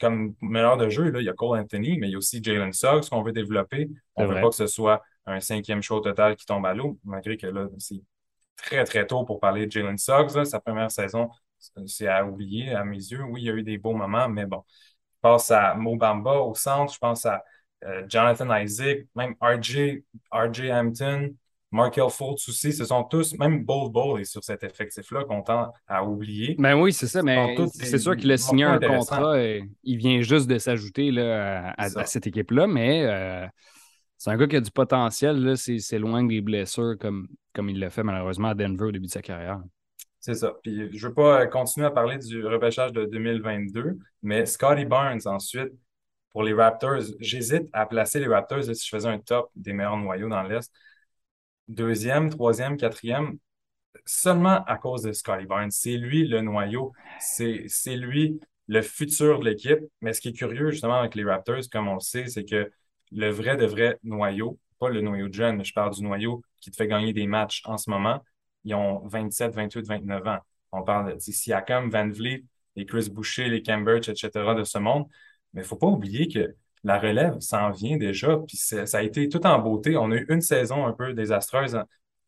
S5: comme meneur de jeu, là, il y a Cole Anthony, mais il y a aussi Jalen Suggs qu'on veut développer. On ne veut pas que ce soit un cinquième show total qui tombe à l'eau, malgré que là, c'est très, très tôt pour parler de Jalen Suggs. Sa première saison, c'est à oublier à mes yeux. Oui, il y a eu des beaux moments, mais bon, je pense à Mobamba au centre, je pense à euh, Jonathan Isaac, même RJ, RJ Hampton, Markel Fultz aussi, ce sont tous, même Bol Bol est sur cet effectif-là qu'on tend à oublier.
S2: Ben oui, c'est ça, mais c'est sûr qu'il a signé un contrat et il vient juste de s'ajouter à, à, cette équipe-là, mais euh, c'est un gars qui a du potentiel, c'est loin des blessures comme, comme il l'a fait malheureusement à Denver au début de sa carrière.
S5: C'est ça. Puis je ne veux pas continuer à parler du repêchage de 2022, mais Scotty Barnes ensuite, pour les Raptors, j'hésite à placer les Raptors si je faisais un top des meilleurs noyaux dans l'Est. Deuxième, troisième, quatrième, seulement à cause de Scotty Barnes. C'est lui le noyau, c'est lui le futur de l'équipe. Mais ce qui est curieux justement avec les Raptors, comme on le sait, c'est que le vrai de vrai noyau, pas le noyau de mais je parle du noyau qui te fait gagner des matchs en ce moment. Ils ont 27, 28, 29 ans. On parle de Siakam, Van Vliet, les Chris Boucher, les Cambridge, etc. de ce monde. Mais il ne faut pas oublier que la relève s'en vient déjà, puis ça a été tout en beauté. On a eu une saison un peu désastreuse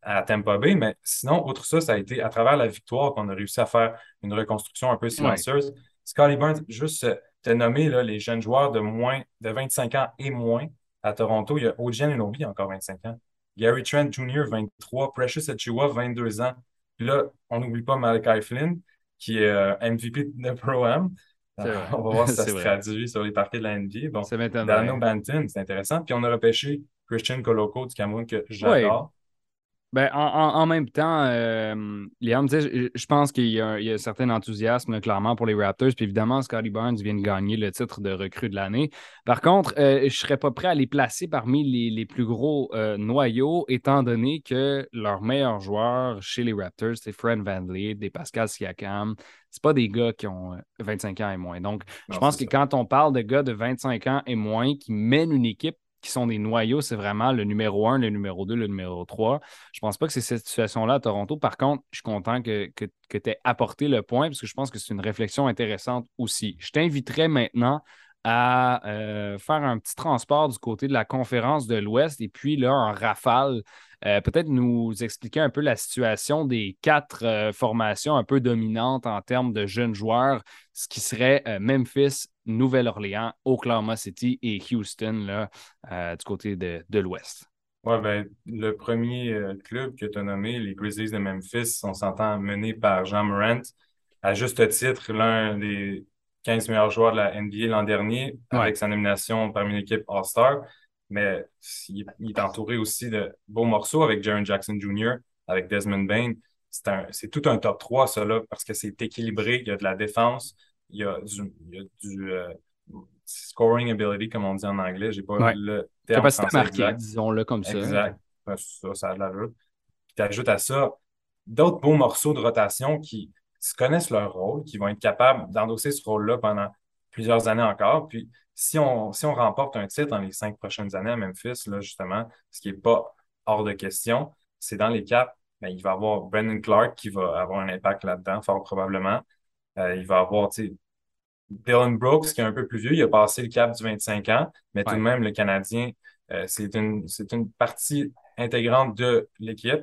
S5: à Tampa Bay, mais sinon, outre ça, ça a été à travers la victoire qu'on a réussi à faire une reconstruction un peu silencieuse. Scotty Burns, juste te nommer là, les jeunes joueurs de moins de 25 ans et moins à Toronto. Il y a Ojen Enobi, encore 25 ans. Gary Trent Jr., 23. Precious Achiuwa, 22 ans. Puis là, on n'oublie pas Malachi Flynn, qui est euh, MVP de Pro-Am. on va voir si ça se traduit sur les parquets de la NBA. Bon, Dano Banton, c'est intéressant. Puis on a repêché Christian Koloko du Cameroun que j'adore.
S2: Ben, en, même temps, euh, Liam, je pense qu'il y, a un certain enthousiasme clairement pour les Raptors. Puis évidemment, Scotty Barnes vient de gagner le titre de recrue de l'année. Par contre, euh, je ne serais pas prêt à les placer parmi les, plus gros euh, noyaux, étant donné que leurs meilleurs joueurs chez les Raptors, c'est Fred Van des Pascal Siakam. Ce pas des gars qui ont 25 ans et moins. Donc, je pense que quand on parle de gars de 25 ans et moins qui mènent une équipe qui sont des noyaux, c'est vraiment le numéro 1, le numéro 2, le numéro 3. Je ne pense pas que c'est cette situation-là à Toronto. Par contre, je suis content que, que, tu aies apporté le point parce que je pense que c'est une réflexion intéressante aussi. Je t'inviterai maintenant à euh, faire un petit transport du côté de la conférence de l'Ouest et puis là, en rafale, euh, peut-être nous expliquer un peu la situation des quatre euh, formations un peu dominantes en termes de jeunes joueurs, ce qui serait Memphis, Nouvelle-Orléans, Oklahoma City et Houston là, du côté de, de l'Ouest.
S5: Oui, ben, le premier club que tu as nommé, les Grizzlies de Memphis, on s'entend mené par Jean Morant, à juste titre, l'un des 15 meilleurs joueurs de la NBA l'an dernier avec sa nomination parmi l'équipe All-Star. Mais il, est entouré aussi de beaux morceaux avec Jaron Jackson Jr., avec Desmond Bain. C'est tout un top 3, ça, là, parce que c'est équilibré. Il y a de la défense, il y a du, euh, scoring ability, comme on dit en anglais. J'ai pas le
S2: terme Capacité marquée, disons-le comme ça.
S5: Exact. Ça, ça a de l'allure. Puis tu ajoutes à ça d'autres beaux morceaux de rotation qui, connaissent leur rôle, qui vont être capables d'endosser ce rôle-là pendant plusieurs années encore. Puis si on, si on remporte un titre dans les cinq prochaines années à Memphis, là, justement, ce qui n'est pas hors de question, c'est dans les caps, ben, il va y avoir Brendan Clark qui va avoir un impact là-dedans, fort probablement. Euh, il va avoir Dylan Brooks qui est un peu plus vieux, il a passé le cap du 25 ans, mais tout de même, le Canadien, euh, c'est une, une partie intégrante de l'équipe.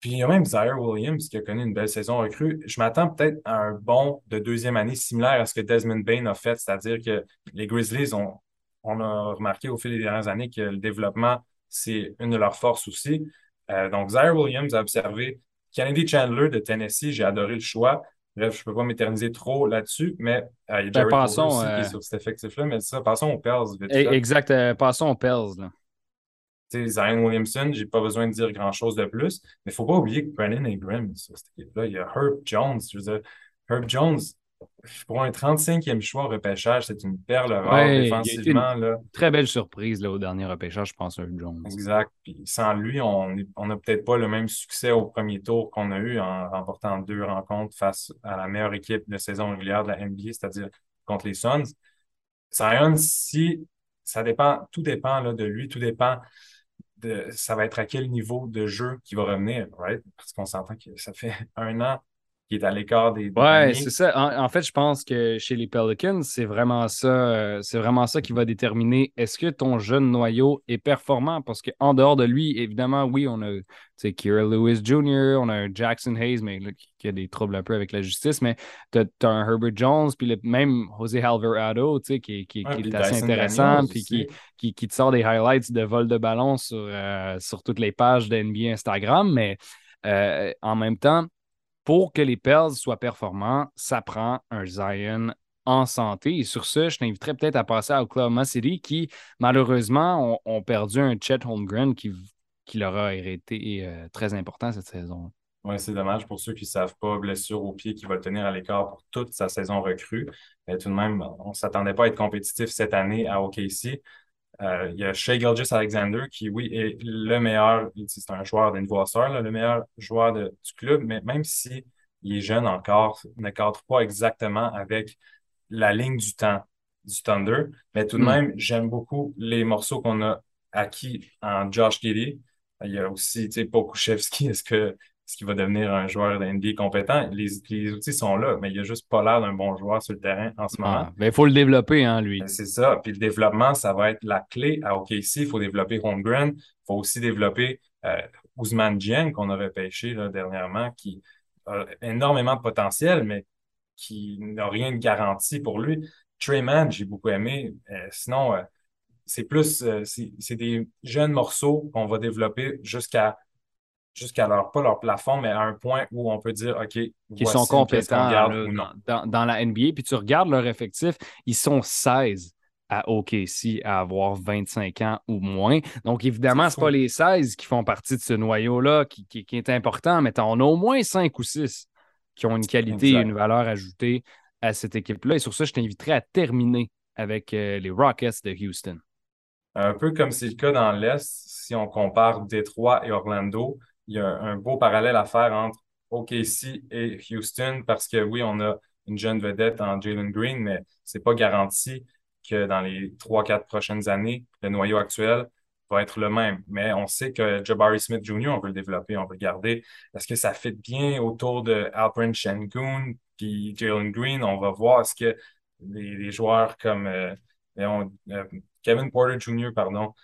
S5: Puis il y a même Zaire Williams qui a connu une belle saison recrue. Je m'attends peut-être à un bond de deuxième année similaire à ce que Desmond Bain a fait, c'est-à-dire que les Grizzlies ont, on a remarqué au fil des dernières années que le développement, c'est une de leurs forces aussi. Euh, donc, Zaire Williams a observé Kennedy Chandler de Tennessee, j'ai adoré le choix. Bref, je ne peux pas m'éterniser trop là-dessus, mais euh, il y a ben, Jared aussi qui est euh, sur cet effectif-là. Mais ça, passons aux Pels.
S2: E, exact, passons aux Pels. Là.
S5: Zion Williamson, j'ai pas besoin de dire grand-chose de plus. Mais il ne faut pas oublier que Brandon Ingram, sur cette équipe-là, il y a Herb Jones. Je veux dire, Herb Jones, pour un 35e choix au repêchage, c'est une perle rare défensivement. Là.
S2: Très belle surprise là, au dernier repêchage, je pense, Herb Jones.
S5: Exact. Puis sans lui, on n'a peut-être pas le même succès au premier tour qu'on a eu en remportant deux rencontres face à la meilleure équipe de saison régulière de la NBA, c'est-à-dire contre les Suns. Zion, si ça dépend, tout dépend là, de lui, tout dépend ça va être à quel niveau de jeu qui va revenir, right? Parce qu'on s'entend que ça fait un an qu'il est à l'écart des.
S2: ouais, c'est ça. En, fait, je pense que chez les Pelicans, c'est vraiment ça, euh, c'est vraiment ça qui va déterminer est-ce que ton jeune noyau est performant? Parce qu'en dehors de lui, évidemment, oui, on a Kira Lewis Jr., on a un Jackson Hayes, mais qui a des troubles un peu avec la justice, mais tu as, un Herbert Jones, puis même José Alvarado, qui, qui, qui est assez intéressant, puis qui, qui, te sort des highlights de vol de ballon sur, euh, sur toutes les pages de NBA Instagram, mais euh, en même temps, pour que les Pels soient performants, ça prend un Zion en santé. Et sur ce, je t'inviterais peut-être à passer à Oklahoma City qui, malheureusement, ont, perdu un Chet Holmgren qui, qui leur a été euh, très important cette saison.
S5: Oui, c'est dommage pour ceux qui ne savent pas, blessure au pied qui va tenir à l'écart pour toute sa saison recrue. Mais tout de même, on ne s'attendait pas à être compétitif cette année à OKC. Euh, il y a Shea Gilgis Alexander qui, oui, est le meilleur, c'est un joueur d'un niveau le meilleur joueur du club, mais même si il est jeune encore, ne cadre pas exactement avec la ligne du temps du Thunder. Mais tout de hmm. même, j'aime beaucoup les morceaux qu'on a acquis en Josh Giddy. Il y a aussi, tu sais, Pokushevski. Est-ce que est-ce qu'il va devenir un joueur d'NBA compétent? Les, les, outils sont là, mais il n'a juste pas l'air d'un bon joueur sur le terrain en ce moment.
S2: mais il faut le développer, hein, lui.
S5: C'est ça. Puis le développement, ça va être la clé à OKC. Il faut développer Holmgren. Il faut aussi développer euh, Ousmane Dieng, qu'on avait pêché là, dernièrement, qui a énormément de potentiel, mais qui n'a rien de garanti pour lui. Treyman, j'ai beaucoup aimé. Euh, sinon, euh, c'est plus, euh, c'est des jeunes morceaux qu'on va développer jusqu'à jusqu'à leur, pas leur plafond, mais à un point où on peut dire, OK,
S2: qui sont compétents dans, dans, la NBA. Puis tu regardes leur effectif, ils sont 16 à OKC à avoir 25 ans ou moins. Donc, évidemment, ce pas les 16 qui font partie de ce noyau-là qui, qui, est important, mais on a au moins 5 ou 6 qui ont une qualité et une valeur ajoutée à cette équipe-là. Et sur ça, je t'inviterai à terminer avec euh, les Rockets de Houston.
S5: Un peu comme c'est le cas dans l'Est, si on compare Détroit et Orlando, il y a un beau parallèle à faire entre OKC et Houston parce que oui, on a une jeune vedette en Jalen Green, mais c'est pas garanti que dans les trois, quatre prochaines années, le noyau actuel va être le même. Mais on sait que Jabari Smith Jr., on veut le développer, on veut le garder. Est-ce que ça fit bien autour de Alperen Shengun puis Jalen Green? On va voir est-ce que les, joueurs comme euh, euh, Kevin Porter Jr., pardon,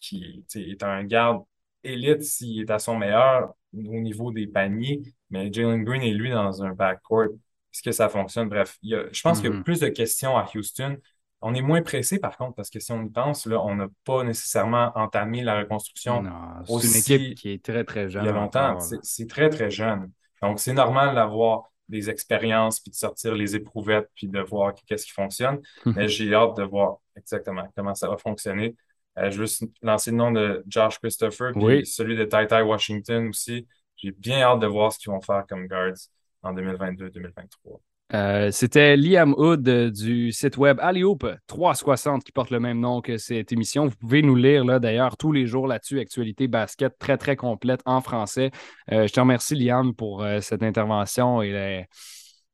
S5: qui est un garde élite s'il est à son meilleur au niveau des paniers, mais Jalen Green et lui dans un backcourt, est-ce que ça fonctionne? Bref, je pense qu'il y a mm-hmm. plus de questions à Houston. On est moins pressé par contre, parce que si on y pense, là, on n'a pas nécessairement entamé la reconstruction.
S2: C'est une équipe qui est très, très jeune.
S5: Il y a longtemps. C'est très, très jeune. Donc, c'est normal d'avoir des expériences, puis de sortir les éprouvettes, puis de voir qu'est-ce qui fonctionne. Mais j'ai hâte de voir exactement comment ça va fonctionner. Euh, je veux lancer le nom de Josh Christopher, puis celui de Tai Tai Washington aussi. J'ai bien hâte de voir ce qu'ils vont faire comme guards en 2022-2023.
S2: Euh, c'était Liam Hood euh, du site web Alleyhoop 360 qui porte le même nom que cette émission. Vous pouvez nous lire là d'ailleurs tous les jours là-dessus, actualité basket très très complète en français. je te remercie Liam pour cette intervention et,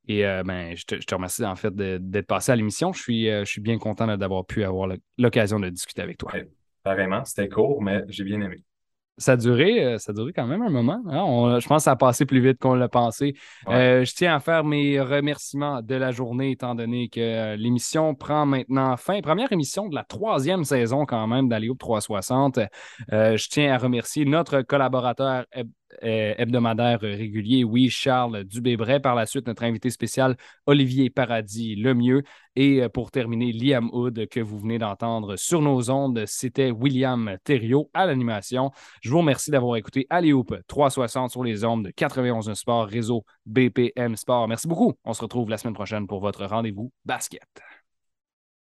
S2: et ben, je, te, remercie en fait d'être passé à l'émission. Je suis, je suis bien content d'avoir pu avoir l'occasion de discuter avec toi.
S5: Pareillement, c'était court, mais j'ai bien aimé
S2: ça a duré, euh, ça a duré quand même un moment. Hein. je pense que ça a passé plus vite qu'on l'a pensé. Euh, je tiens à faire mes remerciements de la journée, étant donné que euh, l'émission prend maintenant fin. Première émission de la troisième saison quand même d'Aléo 360. je tiens à remercier notre collaborateur euh, hebdomadaire régulier, oui, Charles Dubébret. Par la suite, notre invité spécial, Olivier Paradis, le mieux. Et euh, pour terminer, Liam Hood, que vous venez d'entendre sur nos ondes, c'était William Thériault à l'animation. Je vous remercie d'avoir écouté Hoop 360 sur les ondes de 91 Sport, réseau BPM Sport. Merci beaucoup. On se retrouve la semaine prochaine pour votre rendez-vous basket.